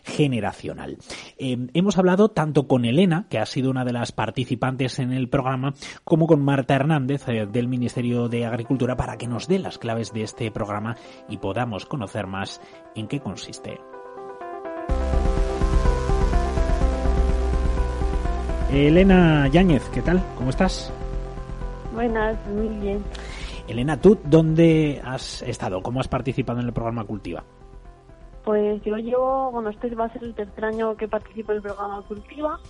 generacional. Eh, hemos hablado tanto con Elena, que ha sido una de las participantes antes en el programa, como con Marta Hernández eh, del Ministerio de Agricultura para que nos dé las claves de este programa y podamos conocer más en qué consiste. Elena Yáñez, ¿qué tal? ¿Cómo estás? Buenas, muy bien. Elena, ¿tú dónde has estado? ¿Cómo has participado en el programa Cultiva? Pues yo llevo, bueno, este va a ser el tercer año que participo en el programa Cultiva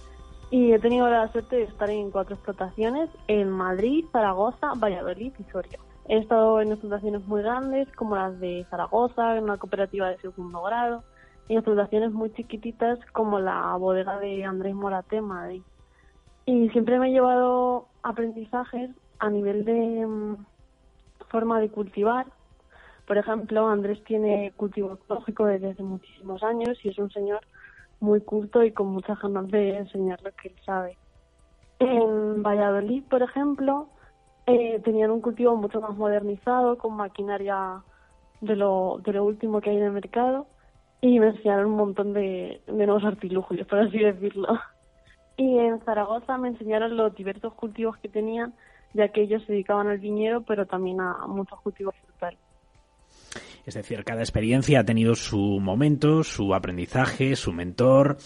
y he tenido la suerte de estar en cuatro explotaciones en Madrid, Zaragoza, Valladolid y Soria. He estado en explotaciones muy grandes como las de Zaragoza, en una cooperativa de segundo grado, y explotaciones muy chiquititas como la bodega de Andrés Morate en Madrid. Y siempre me he llevado aprendizajes a nivel de mm, forma de cultivar. Por ejemplo, Andrés tiene cultivo ecológico desde hace muchísimos años y es un señor muy culto y con muchas ganas de enseñar lo que él sabe. En Valladolid, por ejemplo, eh, tenían un cultivo mucho más modernizado, con maquinaria de lo, de lo último que hay en el mercado, y me enseñaron un montón de, de nuevos artilugios, por así decirlo. Y en Zaragoza me enseñaron los diversos cultivos que tenían, ya que ellos se dedicaban al viñedo, pero también a muchos cultivos. Es decir, cada experiencia ha tenido su momento, su aprendizaje, su mentor.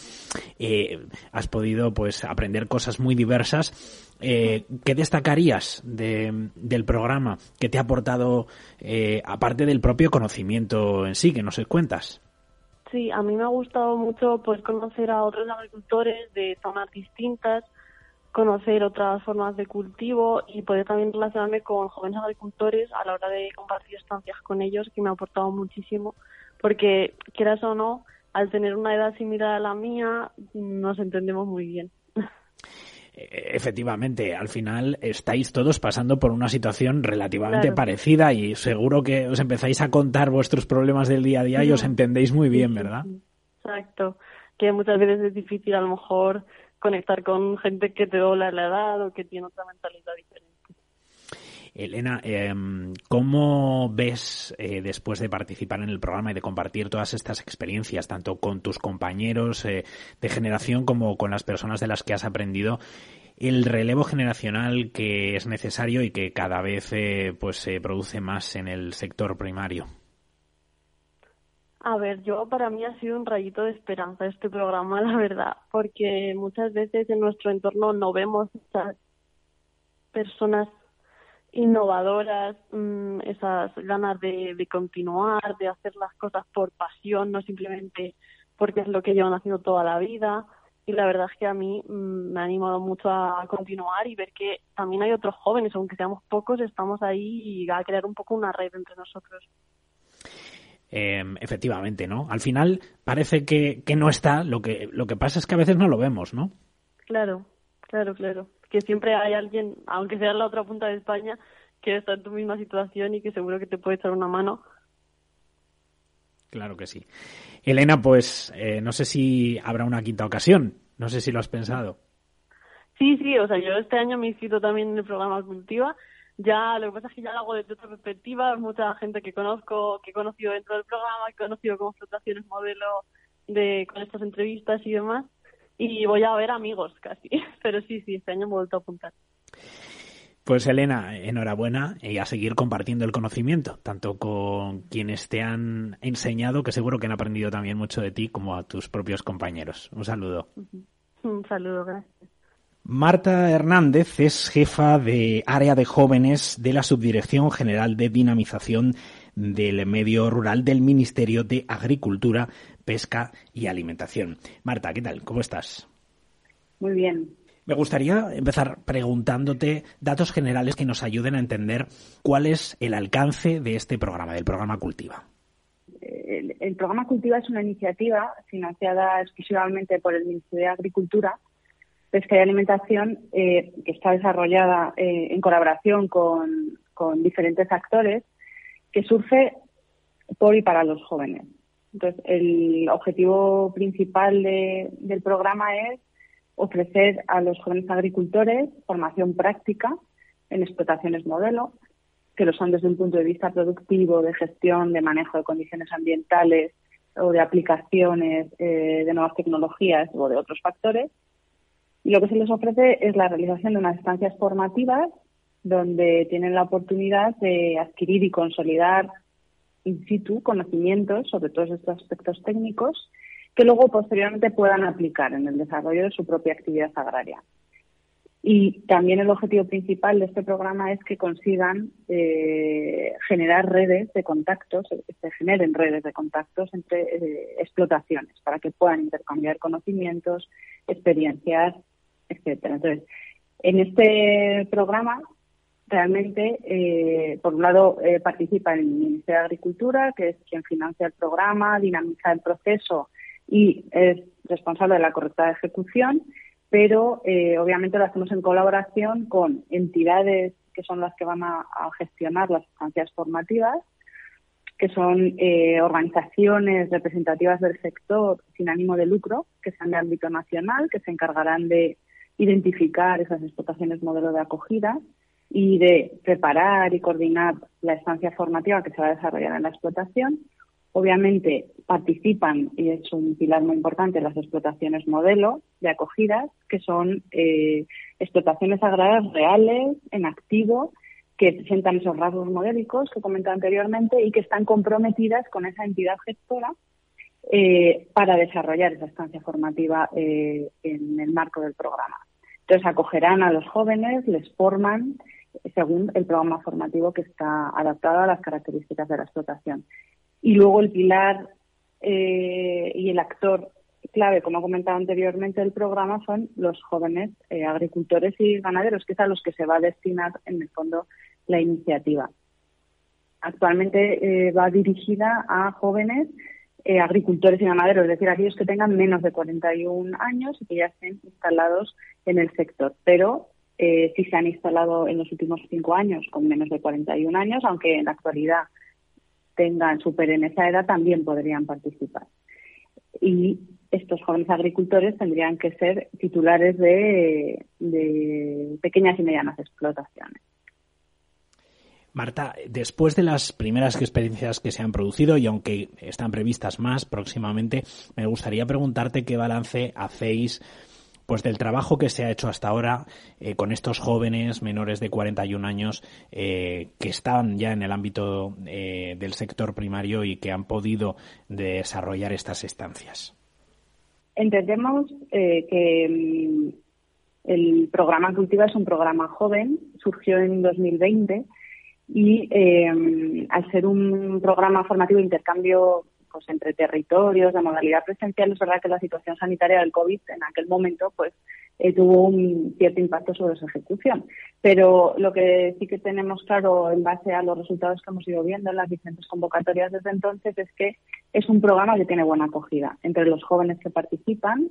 Eh, has podido, pues, aprender cosas muy diversas. Eh, ¿Qué destacarías de, del programa? ¿Qué te ha aportado, eh, aparte del propio conocimiento en sí, que nos cuentas? Sí, a mí me ha gustado mucho poder conocer a otros agricultores de zonas distintas, conocer otras formas de cultivo y poder también relacionarme con jóvenes agricultores a la hora de compartir estancias con ellos, que me ha aportado muchísimo, porque quieras o no, al tener una edad similar a la mía, nos entendemos muy bien. Eh, efectivamente, al final estáis todos pasando por una situación relativamente parecida y seguro que os empezáis a contar vuestros problemas del día a día y os entendéis muy bien, ¿verdad? Exacto, que muchas veces es difícil a lo mejor conectar con gente que te dobla la edad o que tiene otra mentalidad diferente. Elena, em, ¿cómo ves eh, después de participar en el programa y de compartir todas estas experiencias, tanto con tus compañeros eh, de generación como con las personas de las que has aprendido, el relevo generacional que es necesario y que cada vez eh, pues se produce más en el sector primario? A ver, yo para mí ha sido un rayito de esperanza este programa, la verdad, porque muchas veces en nuestro entorno no vemos estas personas innovadoras, mm, esas ganas de, de, continuar, de hacer las cosas por pasión, no simplemente porque es lo que llevan haciendo toda la vida. Y la verdad es que a mí mm, me ha animado mucho a, continuar y ver que también hay otros jóvenes, aunque seamos pocos, estamos ahí y a crear un poco una red entre nosotros. Eh, efectivamente, ¿no? Al final parece que, que no está, lo que, lo que pasa es que a veces no lo vemos, ¿no? Claro, claro, claro que siempre hay alguien, aunque sea en la otra punta de España, que está en tu misma situación y que seguro que te puede echar una mano. Claro que sí. Elena, pues eh, no sé si habrá una quinta ocasión. No sé si lo has pensado. Sí, sí, o sea, yo este año me he inscrito también en el programa Cultiva. Ya, lo que pasa es que ya lo hago desde otra perspectiva. Mucha gente que conozco, que he conocido dentro del programa, que he conocido como flotaciones modelo de, con estas entrevistas y demás y voy a ver amigos casi. Pero sí, sí, este año me he vuelto a apuntar. Pues Elena, enhorabuena y a seguir compartiendo el conocimiento, tanto con quienes te han enseñado, que seguro que han aprendido también mucho de ti, como a tus propios compañeros. Un saludo. Un saludo, gracias. Marta Hernández es jefa de área de jóvenes de la Subdirección General de Dinamización del Medio Rural del Ministerio de Agricultura, Pesca y Alimentación. Marta, ¿qué tal? ¿Cómo estás? Muy bien. Me gustaría empezar preguntándote datos generales que nos ayuden a entender cuál es el alcance de este programa, del programa Cultiva. El, programa Cultiva es una iniciativa financiada exclusivamente por el Ministerio de Agricultura pesca y alimentación eh, que está desarrollada eh, en colaboración con, diferentes actores que surge por y para los jóvenes. Entonces, el objetivo principal del programa es ofrecer a los jóvenes agricultores formación práctica en explotaciones modelo, que lo son desde un punto de vista productivo, de gestión, de manejo de condiciones ambientales o de aplicaciones eh, de nuevas tecnologías o de otros factores, Y lo que se les ofrece es la realización de unas estancias formativas donde tienen la oportunidad de adquirir y consolidar in situ conocimientos sobre todos estos aspectos técnicos que luego posteriormente puedan aplicar en el desarrollo de su propia actividad agraria. Y también el objetivo principal de este programa es que consigan eh, generar redes de contactos, se generen redes de contactos entre eh, explotaciones para que puedan intercambiar conocimientos, experiencias, etcétera. Entonces, en este programa realmente, eh, por un lado, participa el Ministerio de Agricultura, que es quien financia el programa, dinamiza el proceso y es responsable de la correcta ejecución pero eh, obviamente lo hacemos en colaboración con entidades que son las que van a, gestionar las estancias formativas, que son eh, organizaciones representativas del sector sin ánimo de lucro, que sean de ámbito nacional, que se encargarán de identificar esas explotaciones modelo de acogida y de preparar y coordinar la estancia formativa que se va a desarrollar en la explotación. Obviamente participan, y es un pilar muy importante, las explotaciones modelo de acogidas, que son eh, explotaciones agrarias reales, en activo, que presentan esos rasgos modélicos que comentaba anteriormente y que están comprometidas con esa entidad gestora eh, para desarrollar esa estancia formativa eh, en el marco del programa. Entonces acogerán a los jóvenes, les forman según el programa formativo que está adaptado a las características de la explotación. Y luego el pilar eh, y el actor clave, como he comentado anteriormente, del programa son los jóvenes agricultores y ganaderos, que es a los que se va a destinar en el fondo la iniciativa. Actualmente eh, va dirigida a jóvenes agricultores y ganaderos, es decir, aquellos que tengan menos de 41 años y que ya estén instalados en el sector. Pero si se han instalado en los últimos cinco años con menos de 41 años, aunque en la actualidad tengan, superen esa edad, también podrían participar. Y estos jóvenes agricultores tendrían que ser titulares de, pequeñas y medianas explotaciones. Marta, después de las primeras experiencias que se han producido y aunque están previstas más próximamente, me gustaría preguntarte qué balance hacéis pues del trabajo que se ha hecho hasta ahora eh, con estos jóvenes menores de 41 años eh, que están ya en el ámbito eh, del sector primario y que han podido desarrollar estas estancias. Entendemos que mm, el programa Cultiva es un programa joven, surgió en 2020 y al ser un programa formativo de intercambio pues entre territorios de modalidad presencial, es verdad que la situación sanitaria del COVID en aquel momento pues eh, tuvo un cierto impacto sobre su ejecución. Pero lo que sí que tenemos claro en base a los resultados que hemos ido viendo en las diferentes convocatorias desde entonces es que es un programa que tiene buena acogida entre los jóvenes que participan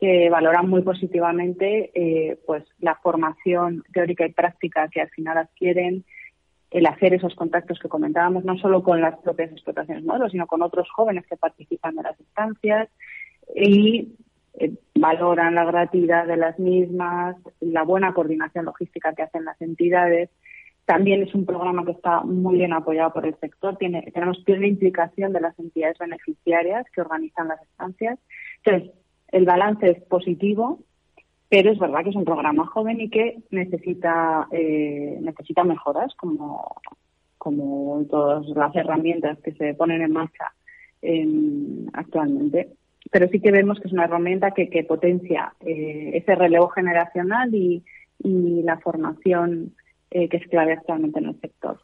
que valoran muy positivamente eh, pues la formación teórica y práctica que al final adquieren, el hacer esos contactos que comentábamos, no solo con las propias explotaciones modelos, sino con otros jóvenes que participan de las instancias y eh, valoran la gratuidad de las mismas, la buena coordinación logística que hacen las entidades. También es un programa que está muy bien apoyado por el sector. Tiene, tenemos plena implicación de las entidades beneficiarias que organizan las estancias. Entonces, el balance es positivo pero es verdad que es un programa joven y que necesita eh, necesita mejoras como como todas las herramientas que se ponen en marcha actualmente pero sí que vemos que es una herramienta que, que potencia eh, ese relevo generacional y, y la formación eh, que es clave actualmente en el sector.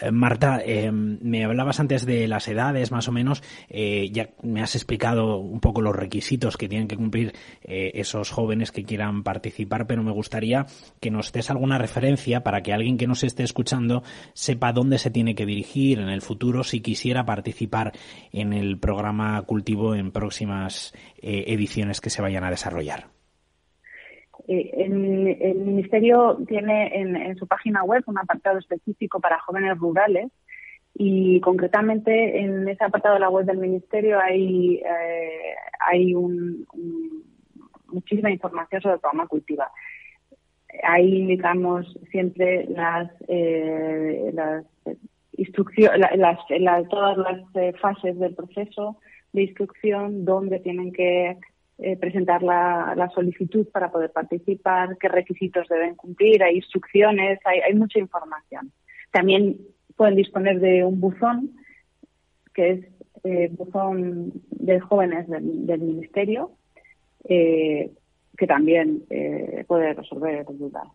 Eh, Marta, eh, me hablabas antes de las edades, más o menos. Eh, ya me has explicado un poco los requisitos que tienen que cumplir esos jóvenes que quieran participar, pero me gustaría que nos des alguna referencia para que alguien que nos esté escuchando sepa dónde se tiene que dirigir en el futuro si quisiera participar en el programa Cultivo en próximas ediciones que se vayan a desarrollar. Eh, el, Ministerio tiene en, su página web un apartado específico para jóvenes rurales y concretamente en ese apartado de la web del Ministerio hay, eh, hay muchísima información sobre el programa Cultiva. Ahí indicamos siempre las, eh, las instrucciones, todas las fases del proceso de instrucción, dónde tienen que eh, presentar la, solicitud para poder participar, qué requisitos deben cumplir, hay instrucciones, hay, hay mucha información. También pueden disponer de un buzón, que es eh, buzón de jóvenes del, del Ministerio, eh, que también eh, puede resolver dudas.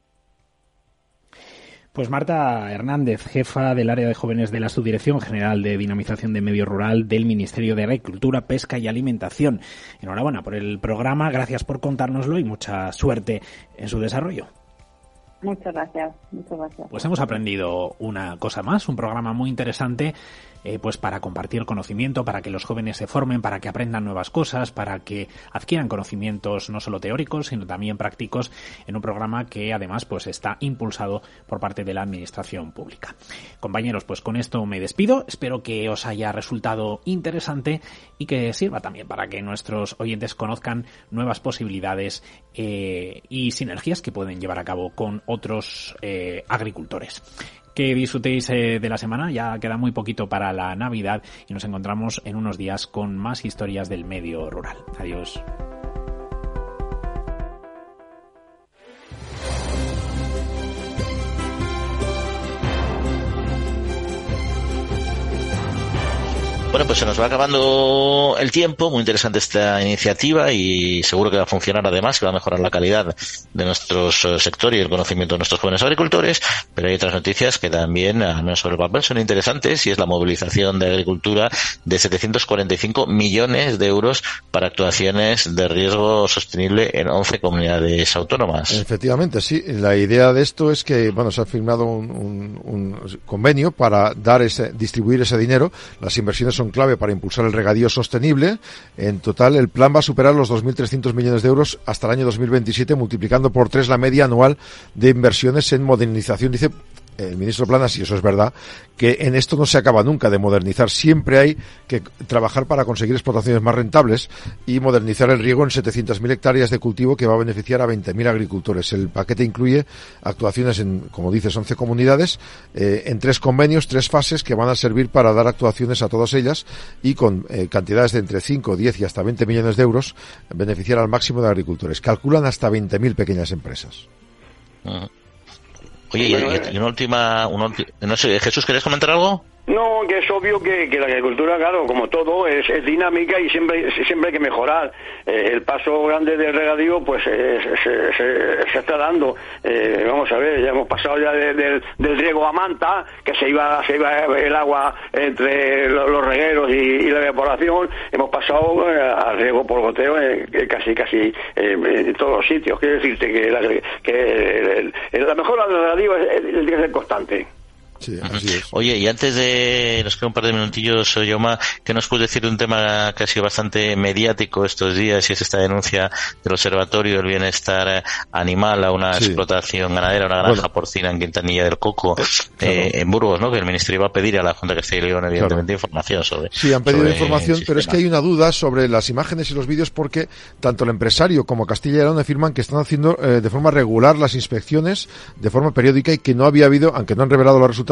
Pues Marta Hernández, jefa del área de jóvenes de la Subdirección General de Dinamización de Medio Rural del Ministerio de Agricultura, Pesca y Alimentación. Enhorabuena por el programa, gracias por contárnoslo y mucha suerte en su desarrollo. Muchas gracias, muchas gracias. Pues hemos aprendido una cosa más, un programa muy interesante eh, pues para compartir conocimiento, para que los jóvenes se formen, para que aprendan nuevas cosas, para que adquieran conocimientos no solo teóricos, sino también prácticos en un programa que además pues está impulsado por parte de la administración pública. Compañeros, pues con esto me despido. Espero que os haya resultado interesante y que sirva también para que nuestros oyentes conozcan nuevas posibilidades eh, y sinergias que pueden llevar a cabo con otros eh, agricultores que disfrutéis eh, de la semana. Ya queda muy poquito para la Navidad y nos encontramos en unos días con más historias del medio rural. Adiós. Bueno, pues se nos va acabando el tiempo. Muy interesante esta iniciativa y seguro que va a funcionar además, que va a mejorar la calidad de nuestro eh, sector y el conocimiento de nuestros jóvenes agricultores. Pero hay otras noticias que también, al menos sobre el papel, son interesantes y es la movilización de agricultura de 745 millones de euros para actuaciones de riesgo sostenible en 11 comunidades autónomas. Efectivamente, sí. La idea de esto es que, bueno, se ha firmado un, un convenio para dar ese, distribuir ese dinero. Las inversiones son clave para impulsar el regadío sostenible. En total, el plan va a superar los 2.300 millones de euros hasta el año 2027, multiplicando por tres la media anual de inversiones en modernización. Dice el ministro Planas, y eso es verdad, que en esto no se acaba nunca de modernizar. Siempre hay que trabajar para conseguir explotaciones más rentables y modernizar el riego en 700.000 hectáreas de cultivo que va a beneficiar a 20.000 agricultores. El paquete incluye actuaciones en, como dices, 11 comunidades, eh, en tres convenios, tres fases que van a servir para dar actuaciones a todas ellas y con eh, cantidades de entre 5, 10 y hasta 20 millones de euros beneficiar al máximo de agricultores. Calculan hasta 20.000 pequeñas empresas. Oye, y, y, una última, una, no sé, Jesús, ¿querías comentar algo? No, que es obvio que, que, la agricultura, claro, como todo, es, es dinámica y siempre, siempre hay que mejorar. Eh, el paso grande del regadío, pues eh, se, está dando. Eh, vamos a ver, ya hemos pasado ya de, de, del riego a manta, que se iba, se iba el agua entre los regueros y, la evaporación. Hemos pasado eh, al riego por goteo casi, casi en todos los sitios. Quiero decirte que la, que el, la mejora del regadío es, que ser constante. Sí, así es. Oye, y antes de, nos queda un par de minutillos, Yoma, ¿qué nos puedes decir de un tema que ha sido bastante mediático estos días y es esta denuncia del Observatorio del Bienestar Animal a una sí. explotación ganadera, una granja bueno. porcina en Quintanilla del Coco, claro. eh, en Burgos, ¿no? Que el Ministerio va a pedir a la Junta de Castilla y León, evidentemente, claro. información sobre. Sí, han pedido información, pero es que hay una duda sobre las imágenes y los vídeos porque tanto el empresario como Castilla y León afirman que están haciendo eh, de forma regular las inspecciones de forma periódica y que no había habido, aunque no han revelado los resultados,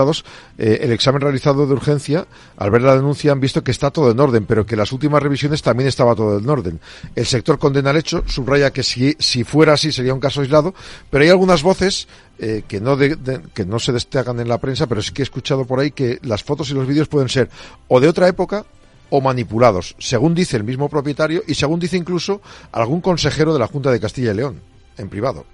eh, el examen realizado de urgencia, al ver la denuncia han visto que está todo en orden, pero que las últimas revisiones también estaba todo en orden. El sector condena el hecho, subraya que si, si fuera así sería un caso aislado, pero hay algunas voces eh, que, no de, que no se destacan en la prensa, pero sí que he escuchado por ahí que las fotos y los vídeos pueden ser o de otra época o manipulados, según dice el mismo propietario y según dice incluso algún consejero de la Junta de Castilla y León, en privado.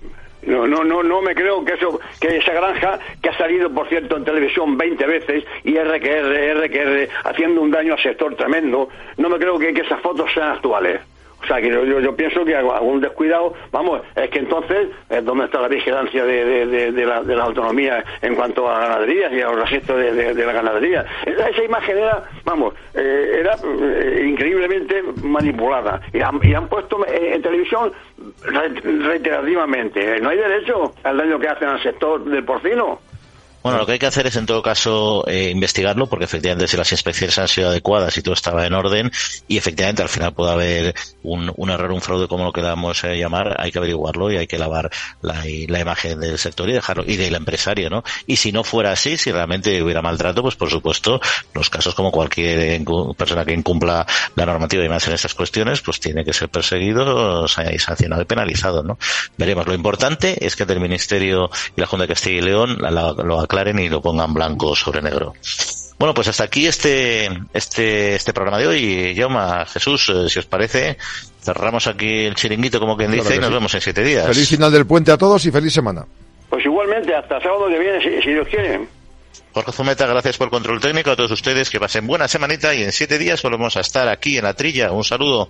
No, no, no, no me creo que eso, que esa granja que ha salido, por cierto, en televisión 20 veces y RQR, RQR, haciendo un daño al sector tremendo, no me creo que, que esas fotos sean actuales. O sea, que yo, pienso que algún descuidado, vamos, es que entonces, ¿dónde está la vigilancia de, de, de, de la, autonomía en cuanto a ganadería y a los registros de, la ganadería? Esa, imagen era, vamos, eh, era eh, increíblemente manipulada. Y han, y han puesto en televisión reiterativamente. No hay derecho al daño que hacen al sector del porcino. Bueno, lo que hay que hacer es en todo caso eh, investigarlo, porque efectivamente si las inspecciones han sido adecuadas y todo estaba en orden, y efectivamente al final puede haber un, error, un fraude, como lo queramos llamar, hay que averiguarlo y hay que lavar la, la imagen del sector y dejarlo, y del empresario, ¿no? Y si no fuera así, si realmente hubiera maltrato, pues por supuesto, los casos como cualquier persona que incumpla la normativa y más en estas cuestiones, pues tiene que ser perseguido, sancionado y penalizado, ¿no? Veremos. Lo importante es que el Ministerio y la Junta de Castilla y León lo aclaren y lo pongan blanco sobre negro. Bueno, pues hasta aquí este, este, este programa de hoy. Yoma, Jesús, eh, si os parece, cerramos aquí el chiringuito, como quien dice, y nos vemos en siete días. Feliz final del puente a todos y feliz semana. Pues igualmente, hasta sábado que viene, si, si Dios quiere. Jorge Zumeta, gracias por el control técnico. A todos ustedes que pasen buena semanita y en siete días volvemos a estar aquí en la trilla. Un saludo.